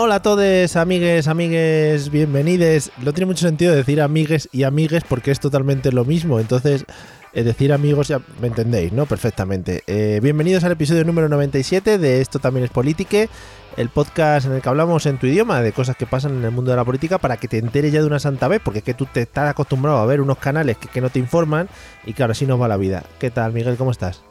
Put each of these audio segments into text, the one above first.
Hola a todos, amigues, amigues, bienvenidos. No tiene mucho sentido decir amigues y amigues porque es totalmente lo mismo. Entonces, eh, decir amigos ya me entendéis, ¿no? Perfectamente. Eh, bienvenidos al episodio número 97 de Esto también es Politique, el podcast en el que hablamos en tu idioma de cosas que pasan en el mundo de la política para que te enteres ya de una santa vez, porque es que tú te estás acostumbrado a ver unos canales que, que no te informan y claro, así nos va la vida. ¿Qué tal, Miguel? ¿Cómo estás?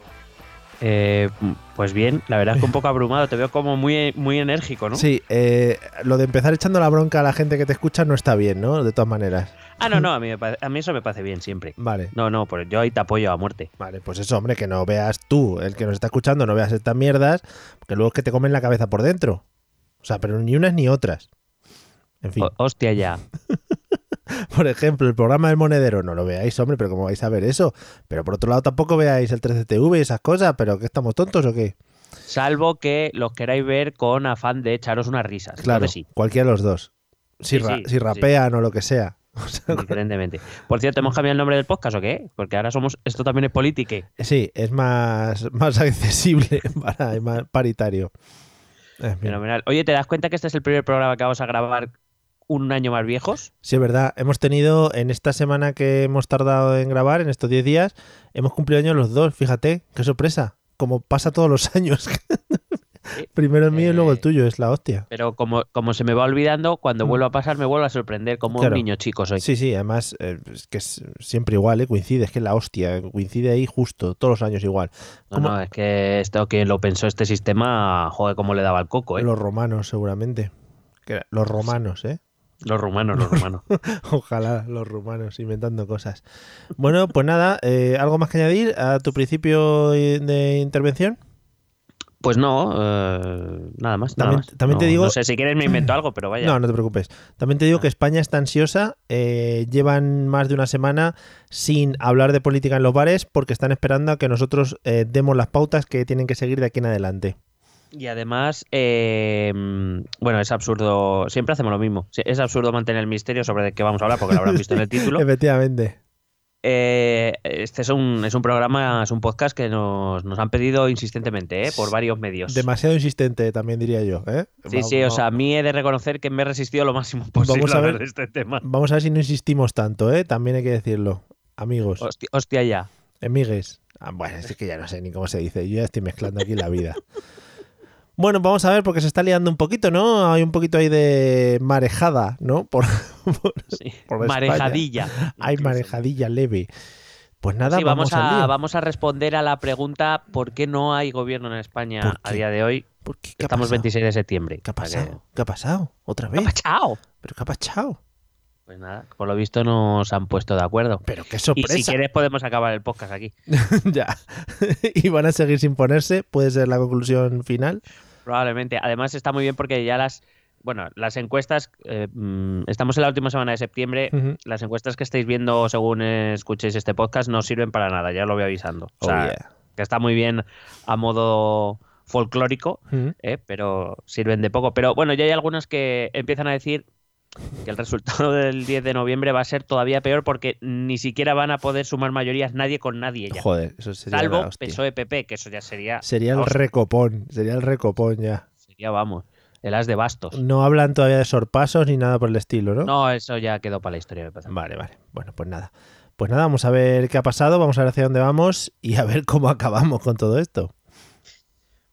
Eh, pues bien, la verdad es que un poco abrumado, te veo como muy, muy enérgico, ¿no? Sí, eh, lo de empezar echando la bronca a la gente que te escucha no está bien, ¿no? De todas maneras. Ah, no, no, a mí, me parece- a mí eso me parece bien siempre. Vale. No, no, pues yo ahí te apoyo a muerte. Vale, pues eso, hombre, que no veas tú, el que nos está escuchando, no veas estas mierdas, porque luego es que te comen la cabeza por dentro. O sea, pero ni unas ni otras. En fin, O- hostia ya. por ejemplo, el programa del monedero, no lo veáis, hombre, pero ¿cómo vais a ver eso? Pero por otro lado tampoco veáis el 13TV y esas cosas, pero ¿qué estamos tontos o qué? Salvo que los queráis ver con afán de echaros unas risas. Claro, Entonces sí, cualquiera de los dos. Si, Sí, ra- sí, si sí. rapean o lo que sea. O sea, diferentemente. Por cierto, ¿hemos cambiado el nombre del podcast o qué? Porque ahora somos. Esto también es politique. sí, es más, más accesible, para, y más paritario. Fenomenal. Oye, ¿te das cuenta que este es el primer programa que vamos a grabar un año más viejos? Sí, es verdad. Hemos tenido, en esta semana que hemos tardado en grabar, en estos 10 días, hemos cumplido años los dos. Fíjate, qué sorpresa. Como pasa todos los años. Primero el mío y luego el Eh, tuyo, es la hostia. Pero como, como se me va olvidando, cuando Mm. vuelva a pasar me vuelvo a sorprender como Claro. un niño chico soy. Sí, sí, además eh, es que es siempre igual, ¿eh? coincide, es que es la hostia, coincide ahí justo, todos los años igual. No, no, es que esto que lo pensó este sistema, joder, cómo le daba el coco, ¿eh? los romanos, seguramente. Los romanos, ¿eh? Los rumanos, los rumanos. Ojalá los rumanos inventando cosas. Bueno, pues nada, eh, ¿algo más que añadir a tu principio de intervención? Pues no, eh, nada más. nada También- más. también te No- digo- No sé, si quieres me invento algo, pero vaya. No, no te preocupes. También te digo que España está ansiosa. eh, llevan más de una semana sin hablar de política en los bares porque están esperando a que nosotros eh, demos las pautas que tienen que seguir de aquí en adelante. Y además, eh, bueno, es absurdo. Siempre hacemos lo mismo. Es absurdo mantener el misterio sobre de qué vamos a hablar, porque lo habrán visto en el título. Efectivamente. Eh, este es un, es un programa, es un podcast que nos, nos han pedido insistentemente, ¿eh? por varios medios. Demasiado insistente, también diría yo. ¿eh? Sí, sí, o sea, a mí he de reconocer que me he resistido lo máximo posible Vamos a ver. este tema. Vamos a ver si no insistimos tanto, ¿eh? También hay que decirlo. Amigos, Hostia, hostia ya. amigues. Ah, bueno, es que ya no sé ni cómo se dice. Yo ya estoy mezclando aquí la vida. Bueno, vamos a ver porque se está liando un poquito, ¿no? Hay un poquito ahí de marejada, ¿no? Por, por- Sí. Por España. Marejadilla. hay incluso. marejadilla leve. Pues nada, Sí, vamos, a, vamos a responder a la pregunta ¿por qué no hay gobierno en España ¿Por a día de hoy? ¿Por qué? ¿Qué ha Estamos pasado? 26 de septiembre. ¿Qué ha pasado? ¿Qué ha pasado? ¿Otra ¿Qué ha vez? pasado? ¿Pero qué ha pasado? Pues nada, por lo visto nos han puesto de acuerdo. Pero qué Y sorpresa. si quieres podemos acabar el podcast aquí. ya. y van a seguir sin ponerse, puede ser la conclusión final. Probablemente. Además está muy bien porque ya las... Bueno, las encuestas, eh, mm, estamos en la última semana de septiembre, las encuestas que estáis viendo según escuchéis este podcast no sirven para nada, ya lo voy avisando. O Oh, sea, yeah. que está muy bien a modo folclórico. ¿eh? pero sirven de poco. Pero bueno, ya hay algunas que empiezan a decir que el resultado del 10 de noviembre va a ser todavía peor porque ni siquiera van a poder sumar mayorías nadie con nadie ya. Joder, eso sería la Salvo hostia. PSOE-PP, que eso ya sería, Sería el hostia, recopón, sería el recopón ya. sería, vamos, el as de bastos. No hablan todavía de sorpasos ni nada por el estilo, ¿no? No, eso ya quedó para la historia, me parece. Vale, vale. Bueno, pues nada. Pues nada, vamos a ver qué ha pasado, vamos a ver hacia dónde vamos y a ver cómo acabamos con todo esto.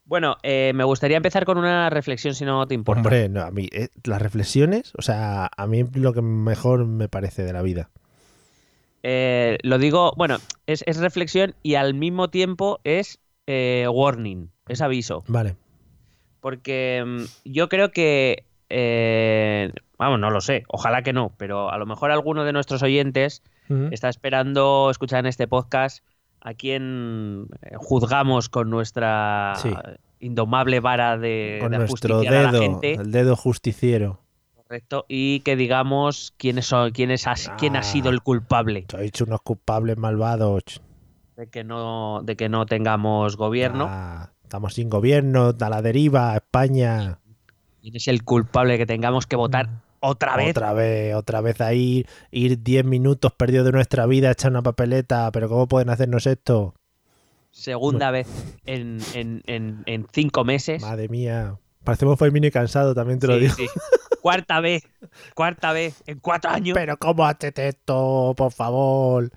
Bueno, eh, me gustaría empezar con una reflexión, si no te importa. Hombre, no, a mí, eh, las reflexiones, o sea, a mí lo que mejor me parece de la vida. Eh, lo digo, bueno, es, es reflexión y al mismo tiempo es eh, warning, es aviso. Vale. Porque mm, yo creo que, eh, vamos, no lo sé, ojalá que no, pero a lo mejor alguno de nuestros oyentes está esperando escuchar en este podcast a quien eh, juzgamos con nuestra Sí. indomable vara de, Con de nuestro ajusticiar a la dedo, gente, el dedo justiciero. correcto, y que digamos quiénes son, quién, es, as- quién ha sido Ah. el culpable Sois unos culpables malvados. de que no, de que no tengamos gobierno. Ah, estamos sin gobierno, a la deriva, España. ¿Quién es el culpable que tengamos que votar otra vez? Otra vez, otra vez ahí, ir 10 minutos perdidos de nuestra vida, echar una papeleta, pero ¿cómo pueden hacernos esto? Segunda vez en, en- en- en cinco meses. Madre mía. Parecemos Fermín y cansado, también te lo digo. sí. Cuarta vez, cuarta vez en cuatro años. Pero ¿cómo haces esto, por favor?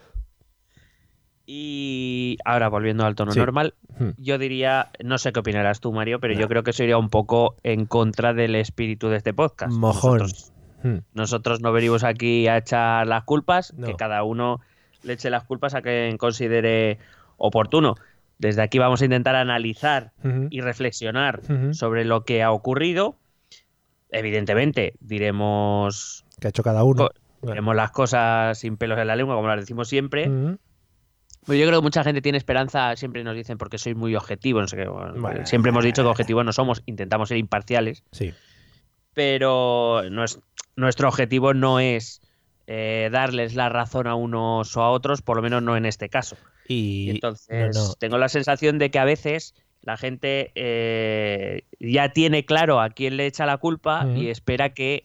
Y ahora volviendo al tono Sí. normal, Hmm. yo diría, no sé qué opinarás tú, Mario, pero yo creo que eso iría un poco en contra del espíritu de este podcast. Mojón. Nosotros, Hmm. nosotros no venimos aquí a echar las culpas, No. que cada uno le eche las culpas a quien considere oportuno. Desde aquí vamos a intentar analizar y reflexionar sobre lo que ha ocurrido. Evidentemente, diremos, ¿Qué ha hecho cada uno? Diremos las cosas sin pelos en la lengua, como las decimos siempre. Pero yo creo que mucha gente tiene esperanza, siempre nos dicen porque soy muy objetivo, no sé qué. bueno, Bueno. siempre hemos dicho que objetivos no somos, intentamos ser imparciales, Sí. pero nues- nuestro objetivo no es eh, darles la razón a unos o a otros, por lo menos no en este caso. Y Y entonces no, no. tengo la sensación de que a veces la gente eh, ya tiene claro a quién le echa la culpa y espera que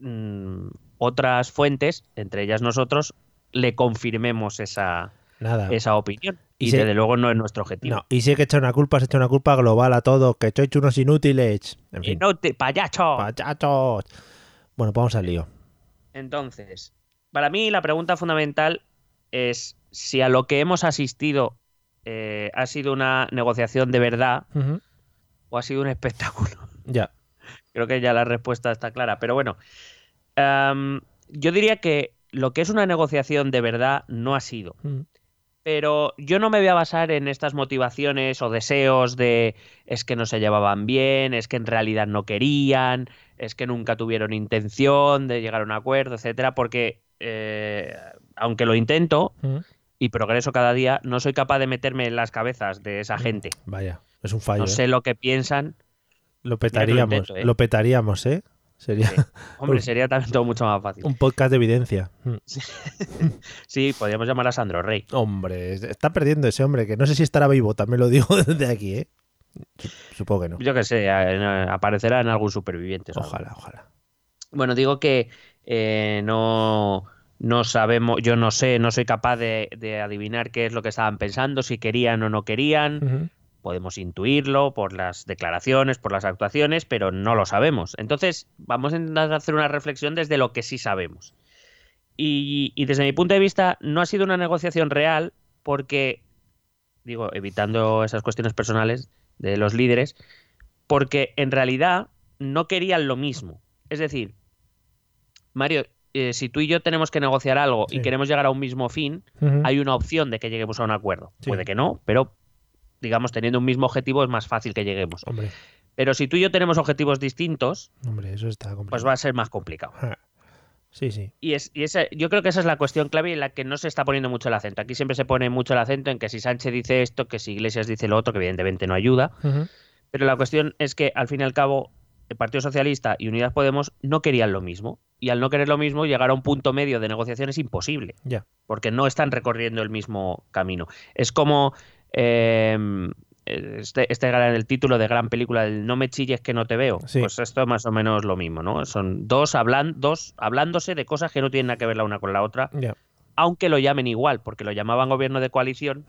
mm, otras fuentes, entre ellas nosotros, le confirmemos esa, nada. esa opinión. Y desde luego no es nuestro objetivo. No, y si hay que echar una culpa, se echa una culpa global a todos, que sois unos inútiles. En fin, ¡Inútil, payacho! pachachos. Bueno, pues vamos al lío. Entonces, para mí la pregunta fundamental es si a lo que hemos asistido eh, ha sido una negociación de verdad o ha sido un espectáculo. Ya. Creo que ya la respuesta está clara. Pero bueno, yo diría que lo que es una negociación de verdad no ha sido. Pero yo no me voy a basar en estas motivaciones o deseos de es que no se llevaban bien, es que en realidad no querían, es que nunca tuvieron intención de llegar a un acuerdo, etcétera, porque eh, aunque lo intento Ujú. y progreso cada día, no soy capaz de meterme en las cabezas de esa gente. Vaya, es un fallo. No ¿eh? sé lo que piensan. Lo petaríamos, intento, ¿eh? lo petaríamos, ¿eh? Sería Sí. Hombre, sería también todo mucho más fácil. un podcast de evidencia. Mm. Sí, podríamos llamar a Sandro Rey. Hombre, está perdiendo ese hombre, que no sé si estará vivo, también lo digo desde aquí, ¿eh? Supongo que no. Yo que sé, aparecerá en algún superviviente. ¿sabes? Ojalá, ojalá. Bueno, digo que eh, no, no sabemos, yo no sé, no soy capaz de, de adivinar qué es lo que estaban pensando, si querían o no querían. Podemos intuirlo por las declaraciones, por las actuaciones, pero no lo sabemos. Entonces, vamos a intentar hacer una reflexión desde lo que sí sabemos. Y, y desde mi punto de vista, no ha sido una negociación real porque, digo, evitando esas cuestiones personales de los líderes, porque en realidad no querían lo mismo. Es decir, Mario, eh, si tú y yo tenemos que negociar algo Sí. y queremos llegar a un mismo fin, hay una opción de que lleguemos a un acuerdo. Sí. Puede que no, pero digamos, teniendo un mismo objetivo es más fácil que lleguemos. Hombre, Pero si tú y yo tenemos objetivos distintos, hombre, eso está complicado. pues va a ser más complicado. Sí, sí. Y, es, y esa- yo creo que esa es la cuestión clave en la que no se está poniendo mucho el acento. Aquí siempre se pone mucho el acento en que si Sánchez dice esto, que si Iglesias dice lo otro, que evidentemente no ayuda. Pero la cuestión es que al fin y al cabo el Partido Socialista y Unidas Podemos no querían lo mismo. Y al no querer lo mismo, llegar a un punto medio de negociación es imposible. Ya. Porque no están recorriendo el mismo camino. Es como eh, este, este gran- el título de gran película, el No me chilles que no te veo. Sí. Pues esto es más o menos lo mismo, ¿no? Son dos, hablan, dos hablándose de cosas que no tienen nada que ver la una con la otra, aunque lo llamen igual, porque lo llamaban gobierno de coalición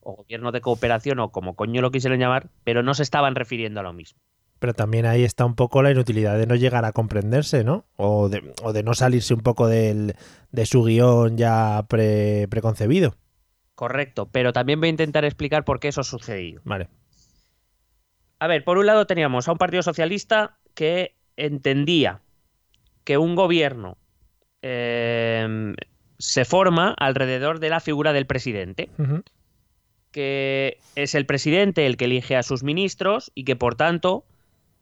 o gobierno de cooperación o como coño lo quisieran llamar, pero no se estaban refiriendo a lo mismo. Pero también ahí está un poco la inutilidad de no llegar a comprenderse, ¿no? O de, o de no salirse un poco del, de su guion ya pre- preconcebido. Correcto, pero también voy a intentar explicar por qué eso ha sucedido. Vale. A ver, por un lado teníamos a un Partido Socialista que entendía que un gobierno eh, se forma alrededor de la figura del presidente, que es el presidente el que elige a sus ministros y que por tanto,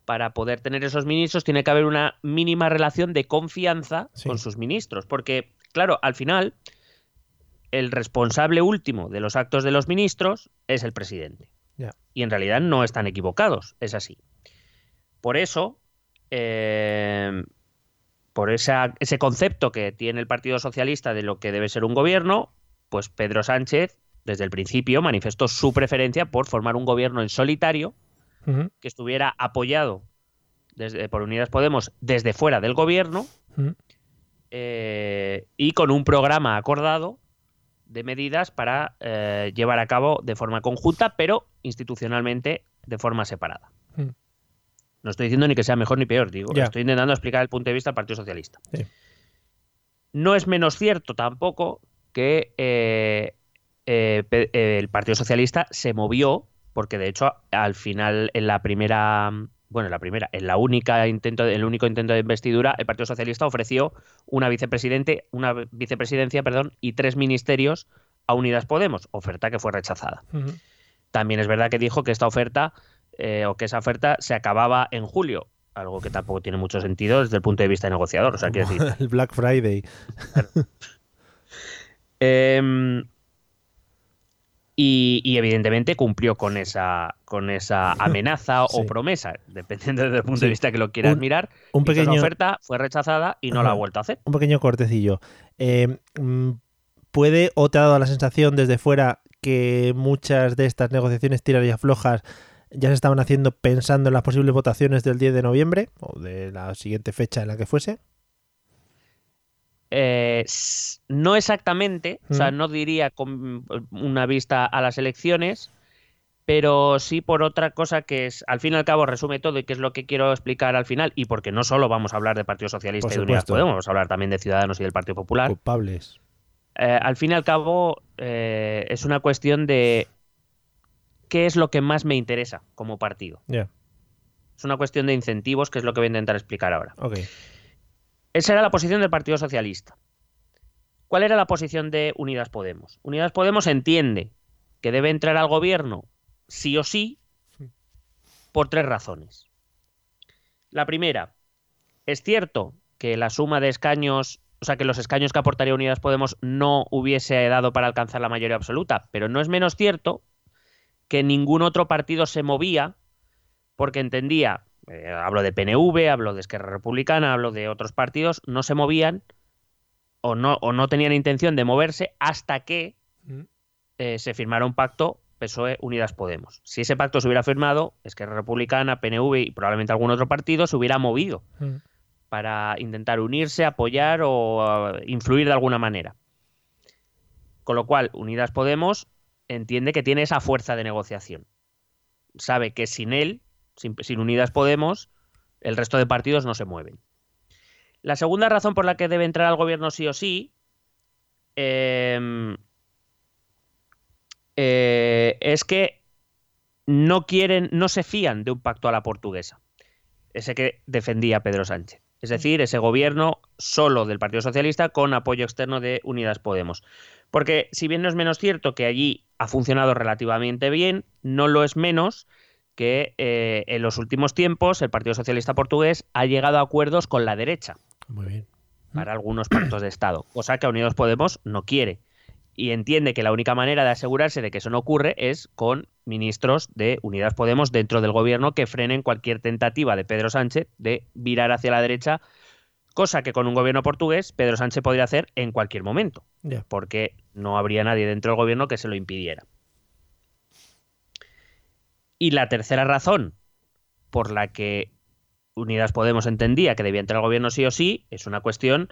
para poder tener esos ministros, tiene que haber una mínima relación de confianza Sí. con sus ministros. Porque, claro, al final, el responsable último de los actos de los ministros es el presidente. Y en realidad no están equivocados, es así. Por eso, eh, por esa- ese concepto que tiene el Partido Socialista de lo que debe ser un gobierno, pues Pedro Sánchez, desde el principio, manifestó su preferencia por formar un gobierno en solitario que estuviera apoyado desde, por Unidas Podemos desde fuera del gobierno eh, y con un programa acordado de medidas para eh, llevar a cabo de forma conjunta, pero institucionalmente de forma separada. Mm. No estoy diciendo ni que sea mejor ni peor, digo, estoy intentando explicar el punto de vista del Partido Socialista. Sí. No es menos cierto tampoco que eh, eh, el Partido Socialista se movió, porque de hecho al final en la primera, bueno, en la primera, en la única intento, el único intento de investidura, el Partido Socialista ofreció una vicepresidente, una vicepresidencia, perdón, y tres ministerios a Unidas Podemos, oferta que fue rechazada. También es verdad que dijo que esta oferta eh, o que esa oferta se acababa en julio, algo que tampoco tiene mucho sentido desde el punto de vista de negociador. O sea, quiero decir, El Black Friday. Em, y, y evidentemente cumplió con esa, con esa amenaza Sí. o promesa, dependiendo desde el punto Sí. de vista que lo quieras Un- mirar. un pequeño- oferta fue rechazada y no la ha vuelto a hacer. Un pequeño cortecillo. Eh, mm, ¿Puede o te ha dado la sensación desde fuera que muchas de estas negociaciones tiras y aflojas ya se estaban haciendo pensando en las posibles votaciones del 10 de noviembre o de la siguiente fecha en la que fuese? Eh, no exactamente, o sea, no diría con una vista a las elecciones, pero sí por otra cosa que es, al fin y al cabo, resume todo y que es lo que quiero explicar al final, y porque no solo vamos a hablar de Partido Socialista Por y de Unidas. Podemos, vamos a hablar también de Ciudadanos y del Partido Popular. Culpables. Eh, al fin y al cabo, eh, es una cuestión de qué es lo que más me interesa como partido. Es una cuestión de incentivos, que es lo que voy a intentar explicar ahora. ok. Esa era la posición del Partido Socialista. ¿Cuál era la posición de Unidas Podemos? Unidas Podemos entiende que debe entrar al gobierno sí o sí por tres razones. La primera, es cierto que la suma de escaños, o sea, que los escaños que aportaría Unidas Podemos no hubiese dado para alcanzar la mayoría absoluta, pero no es menos cierto que ningún otro partido se movía porque entendía, eh, hablo de PNV, hablo de Esquerra Republicana, hablo de otros partidos, no se movían o no, o no tenían intención de moverse hasta que Mm. eh, se firmara un pacto PSOE Unidas Podemos. Si ese pacto se hubiera firmado, Esquerra Republicana, PNV y probablemente algún otro partido se hubiera movido Mm. para intentar unirse, apoyar o uh, influir de alguna manera. Con lo cual, Unidas Podemos entiende que tiene esa fuerza de negociación. Sabe que sin él, sin, Unidas Podemos, el resto de partidos no se mueven. La segunda razón por la que debe entrar al gobierno sí o sí em, eh, es que no quieren, no se fían de un pacto a la portuguesa. Ese que defendía Pedro Sánchez. Es decir, ese gobierno solo del Partido Socialista con apoyo externo de Unidas Podemos. Porque si bien no es menos cierto que allí ha funcionado relativamente bien, no lo es menos que eh, en los últimos tiempos el Partido Socialista portugués ha llegado a acuerdos con la derecha Muy bien. para algunos pactos de Estado, cosa que Unidos Podemos no quiere. Y entiende que la única manera de asegurarse de que eso no ocurre es con ministros de Unidas Podemos dentro del gobierno que frenen cualquier tentativa de Pedro Sánchez de virar hacia la derecha, cosa que con un gobierno portugués Pedro Sánchez podría hacer en cualquier momento, porque no habría nadie dentro del gobierno que se lo impidiera. Y la tercera razón por la que Unidas Podemos entendía que debía entrar al gobierno sí o sí es una cuestión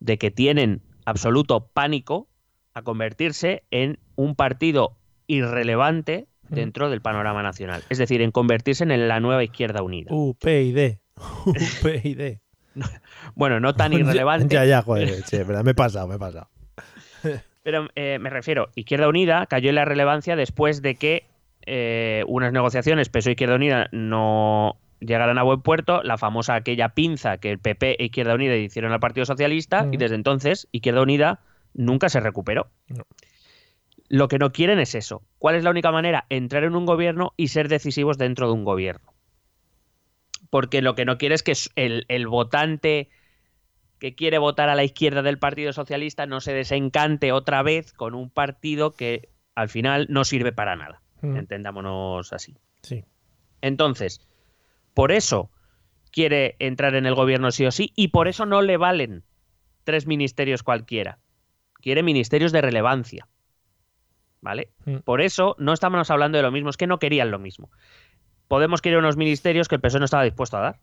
de que tienen absoluto pánico a convertirse en un partido irrelevante dentro del panorama nacional. Es decir, en convertirse en la nueva izquierda unida. UPyD. UPyD. Bueno, no tan irrelevante. Ya, ya, joder. Me he pasado, me he pasado. Pero eh, me refiero, Izquierda Unida cayó en la relevancia después de que eh, unas negociaciones PSOE Izquierda Unida no llegaran a buen puerto, la famosa aquella pinza que el PP e Izquierda Unida hicieron al Partido Socialista y desde entonces Izquierda Unida nunca se recuperó. Lo que no quieren es eso. ¿Cuál es la única manera? Entrar en un gobierno y ser decisivos dentro de un gobierno. Porque lo que no quiere es que el, el votante que quiere votar a la izquierda del Partido Socialista no se desencante otra vez con un partido que al final no sirve para nada. Entendámonos así. Sí. Entonces, por eso quiere entrar en el gobierno sí o sí y por eso no le valen tres ministerios cualquiera. Quiere ministerios de relevancia. ¿Vale? Mm. Por eso no estamos hablando de lo mismo, es que no querían lo mismo. Podemos querer unos ministerios que el PSOE no estaba dispuesto a dar,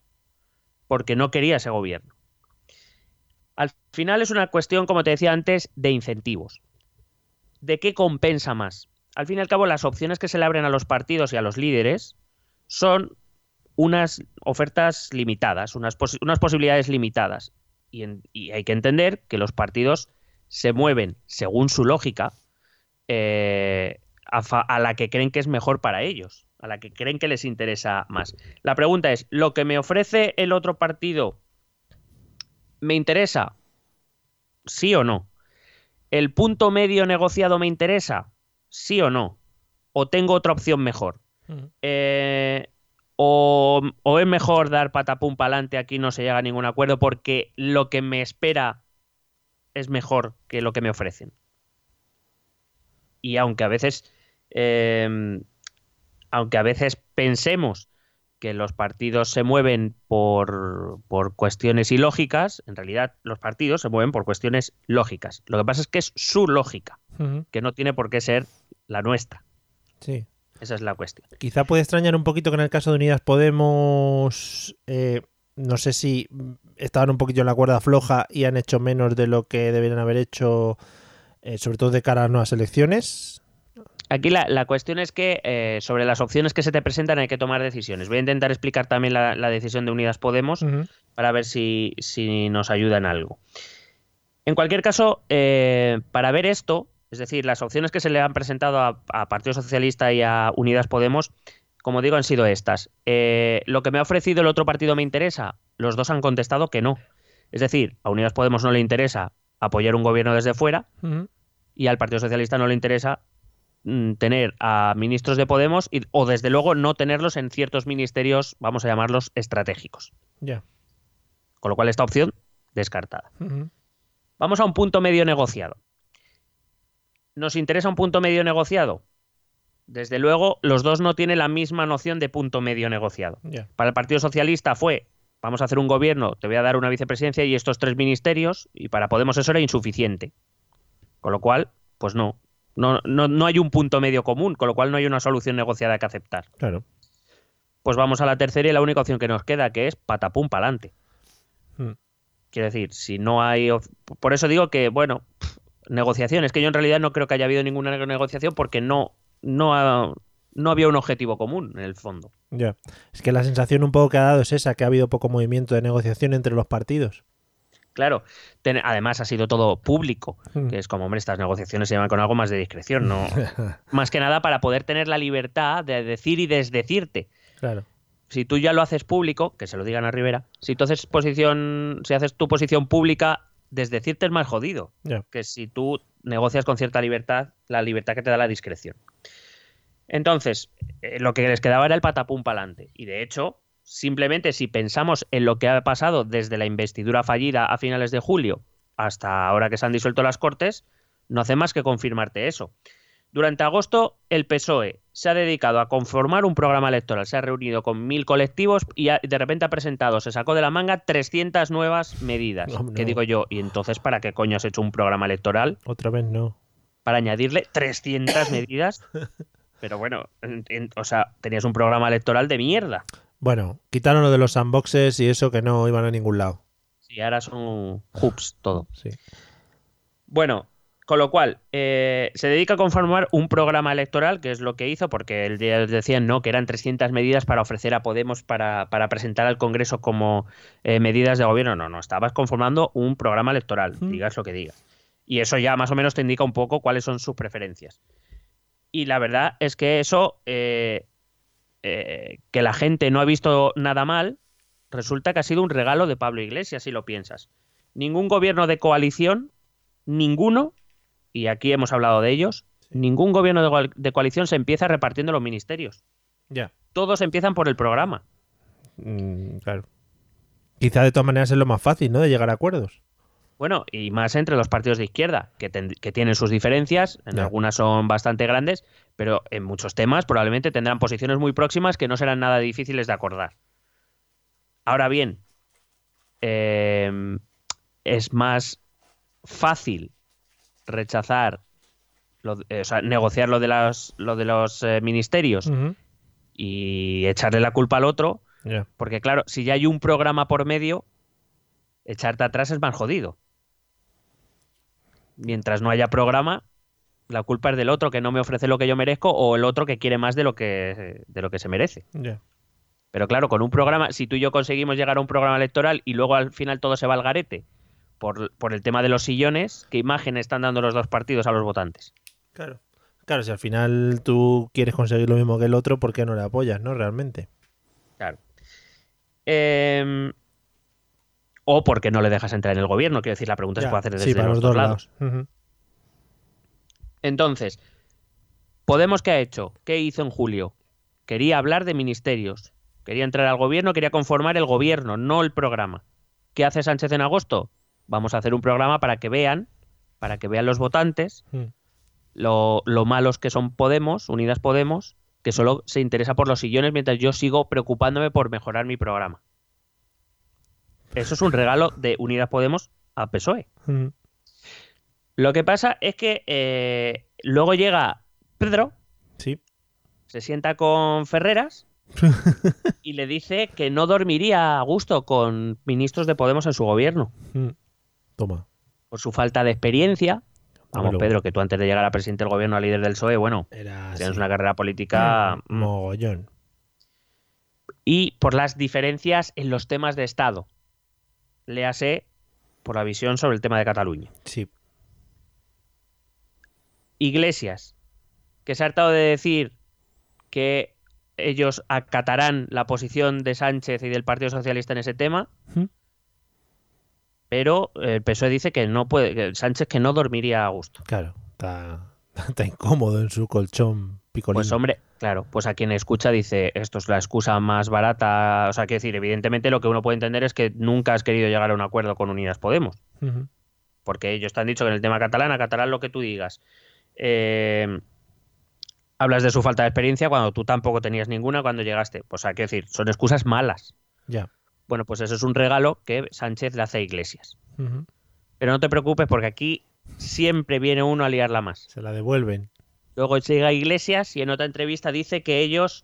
porque no quería ese gobierno. Al final es una cuestión, como te decía antes, de incentivos. ¿De qué compensa más? Al fin y al cabo, las opciones que se le abren a los partidos y a los líderes son unas ofertas limitadas, unas, posibilidades limitadas. Y, hay que entender que los partidos se mueven según su lógica eh, a, la que creen que es mejor para ellos, a la que creen que les interesa más. La pregunta es, ¿lo que me ofrece el otro partido me interesa? ¿Sí o no? ¿El punto medio negociado me interesa? ¿Sí o no? ¿O tengo otra opción mejor? Uh -huh. eh, o, o, es mejor dar patapum para adelante, aquí no se llega a ningún acuerdo porque lo que me espera es mejor que lo que me ofrecen. Y aunque a veces, eh, aunque a veces pensemos que los partidos se mueven por, por, cuestiones ilógicas, en realidad los partidos se mueven por cuestiones lógicas. Lo que pasa es que es su lógica, uh -huh. que no tiene por qué ser la nuestra. Sí. Esa es la cuestión. Quizá puede extrañar un poquito que en el caso de Unidas Podemos, eh, no sé si estaban un poquito en la cuerda floja y han hecho menos de lo que deberían haber hecho, eh, sobre todo de cara a nuevas elecciones. Aquí la, la cuestión es que eh, sobre las opciones que se te presentan hay que tomar decisiones. Voy a intentar explicar también la, la decisión de Unidas Podemos uh -huh. para ver si, si, nos ayuda en algo. En cualquier caso, para ver esto, es decir, las opciones que se le han presentado a, a Partido Socialista y a Unidas Podemos, como digo, han sido estas. Eh, ¿Lo que me ha ofrecido el otro partido me interesa? Los dos han contestado que no. Es decir, a Unidas Podemos no le interesa apoyar un gobierno desde fuera uh -huh. y al Partido Socialista no le interesa mm, tener a ministros de Podemos y, o desde luego no tenerlos en ciertos ministerios, vamos a llamarlos estratégicos. Ya. Yeah. Con lo cual esta opción descartada. Uh -huh. Vamos a un punto medio negociado. ¿Nos interesa un punto medio negociado? Desde luego, los dos no tienen la misma noción de punto medio negociado. Yeah. Para el Partido Socialista fue, vamos a hacer un gobierno, te voy a dar una vicepresidencia y estos tres ministerios, y para Podemos eso era insuficiente. Con lo cual, pues no, no, no, no hay un punto medio común, con lo cual no hay una solución negociada que aceptar. Claro. Pues vamos a la tercera y la única opción que nos queda, que es patapum pa'lante. Hmm. Quiero decir, si no hay... Por eso digo que, bueno, negociaciones, que yo en realidad no creo que haya habido ninguna negociación porque no, no, ha, no había un objetivo común en el fondo. Ya. Es que la sensación un poco que ha dado es esa, que ha habido poco movimiento de negociación entre los partidos. Claro, Ten, además ha sido todo público, mm. que es como, hombre, estas negociaciones se llevan con algo más de discreción, ¿no? más que nada para poder tener la libertad de decir y desdecirte. Claro. Si tú ya lo haces público, que se lo digan a Rivera, si tú haces posición, si haces tu posición pública, desdecirte es más jodido yeah. que si tú negocias con cierta libertad, la libertad que te da la discreción. Entonces, eh, lo que les quedaba era el patapum pa'lante. Y de hecho, simplemente si pensamos en lo que ha pasado desde la investidura fallida a finales de julio hasta ahora que se han disuelto las cortes, no hace más que confirmarte eso. Durante agosto, el PSOE se ha dedicado a conformar un programa electoral, se ha reunido con mil colectivos y de repente ha presentado, se sacó de la manga 300 nuevas medidas. No, no. ¿Qué digo yo? ¿Y entonces para qué coño has hecho un programa electoral? Otra vez no. Para añadirle 300 medidas. Pero bueno, en, en, o sea, tenías un programa electoral de mierda. Bueno, quitaron lo de los sandboxes y eso que no iban a ningún lado. Sí, ahora son hoops todo. Sí. Bueno, con lo cual, eh, se dedica a conformar un programa electoral, que es lo que hizo, porque el día decían no, que eran 300 medidas para ofrecer a Podemos para, para presentar al Congreso como eh, medidas de gobierno. No, no, estabas conformando un programa electoral, mm. digas lo que digas. Y eso ya más o menos te indica un poco cuáles son sus preferencias. Y la verdad es que eso, eh, eh, que la gente no ha visto nada mal, resulta que ha sido un regalo de Pablo Iglesias, si lo piensas. Ningún gobierno de coalición, ninguno, y aquí hemos hablado de ellos, ningún gobierno de, de coalición se empieza repartiendo los ministerios. Ya. Todos empiezan por el programa. Mm, claro. Quizá de todas maneras es lo más fácil, ¿no? De llegar a acuerdos. Bueno, y más entre los partidos de izquierda, que, ten- que tienen sus diferencias, en algunas son bastante grandes, pero en muchos temas probablemente tendrán posiciones muy próximas que no serán nada difíciles de acordar. Ahora bien, eh, es más fácil rechazar, lo eh, o sea, negociar lo de, las, lo de los eh, ministerios y echarle la culpa al otro, porque claro, si ya hay un programa por medio, echarte atrás es más jodido. Mientras no haya programa, la culpa es del otro que no me ofrece lo que yo merezco o el otro que quiere más de lo que, de lo que se merece. Pero claro, con un programa, si tú y yo conseguimos llegar a un programa electoral y luego al final todo se va al garete por, por el tema de los sillones, ¿qué imagen están dando los dos partidos a los votantes? Claro. Claro, si al final tú quieres conseguir lo mismo que el otro, ¿por qué no le apoyas, no? Realmente. Claro. Em, o porque no le dejas entrar en el gobierno, quiero decir, la pregunta se Ya. puede hacer desde sí, para los, los dos dos lados. Entonces, ¿Podemos qué ha hecho? ¿Qué hizo en julio? Quería hablar de ministerios. Quería entrar al gobierno, quería conformar el gobierno, no el programa. ¿Qué hace Sánchez en agosto? Vamos a hacer un programa para que vean, para que vean los votantes, Mm. lo, lo malos que son Podemos, Unidas Podemos, que solo se interesa por los sillones mientras yo sigo preocupándome por mejorar mi programa. Eso es un regalo de Unidas Podemos a PSOE. Mm. Lo que pasa es que eh, luego llega Pedro, Sí. se sienta con Ferreras y le dice que no dormiría a gusto con ministros de Podemos en su gobierno Mm. Toma. por su falta de experiencia. Vamos, Dámelo. Pedro, que tú antes de llegar a presidente del gobierno, a líder del PSOE, bueno, Era tienes así. una carrera política mm, Mogollón. y por las diferencias en los temas de Estado. Léase por la visión sobre el tema de Cataluña. Sí. Iglesias, que se ha hartado de decir que ellos acatarán la posición de Sánchez y del Partido Socialista en ese tema. Pero el PSOE dice que no puede, que Sánchez que no dormiría a gusto. Claro. Está, está incómodo en su colchón picolín. Pues hombre, claro, pues a quien escucha dice, esto es la excusa más barata, o sea, quiero decir, evidentemente lo que uno puede entender es que nunca has querido llegar a un acuerdo con Unidas Podemos. Porque ellos te han dicho que en el tema catalán, a catalán lo que tú digas. Eh, hablas de su falta de experiencia cuando tú tampoco tenías ninguna cuando llegaste. Pues hay que decir, son excusas malas. Ya. Bueno, pues eso es un regalo que Sánchez le hace a Iglesias. Pero no te preocupes porque aquí siempre viene uno a liarla más. Se la devuelven. Luego llega Iglesias y en otra entrevista dice que ellos,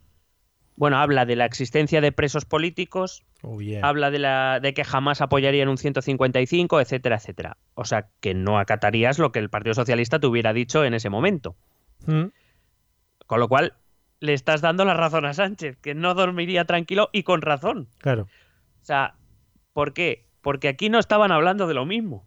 bueno, habla de la existencia de presos políticos, Oh, yeah. habla de, la, de que jamás apoyarían un 155, etcétera, etcétera. O sea, que no acatarías lo que el Partido Socialista te hubiera dicho en ese momento. Mm. Con lo cual, le estás dando la razón a Sánchez, que no dormiría tranquilo y con razón. Claro. O sea, ¿por qué? Porque aquí no estaban hablando de lo mismo.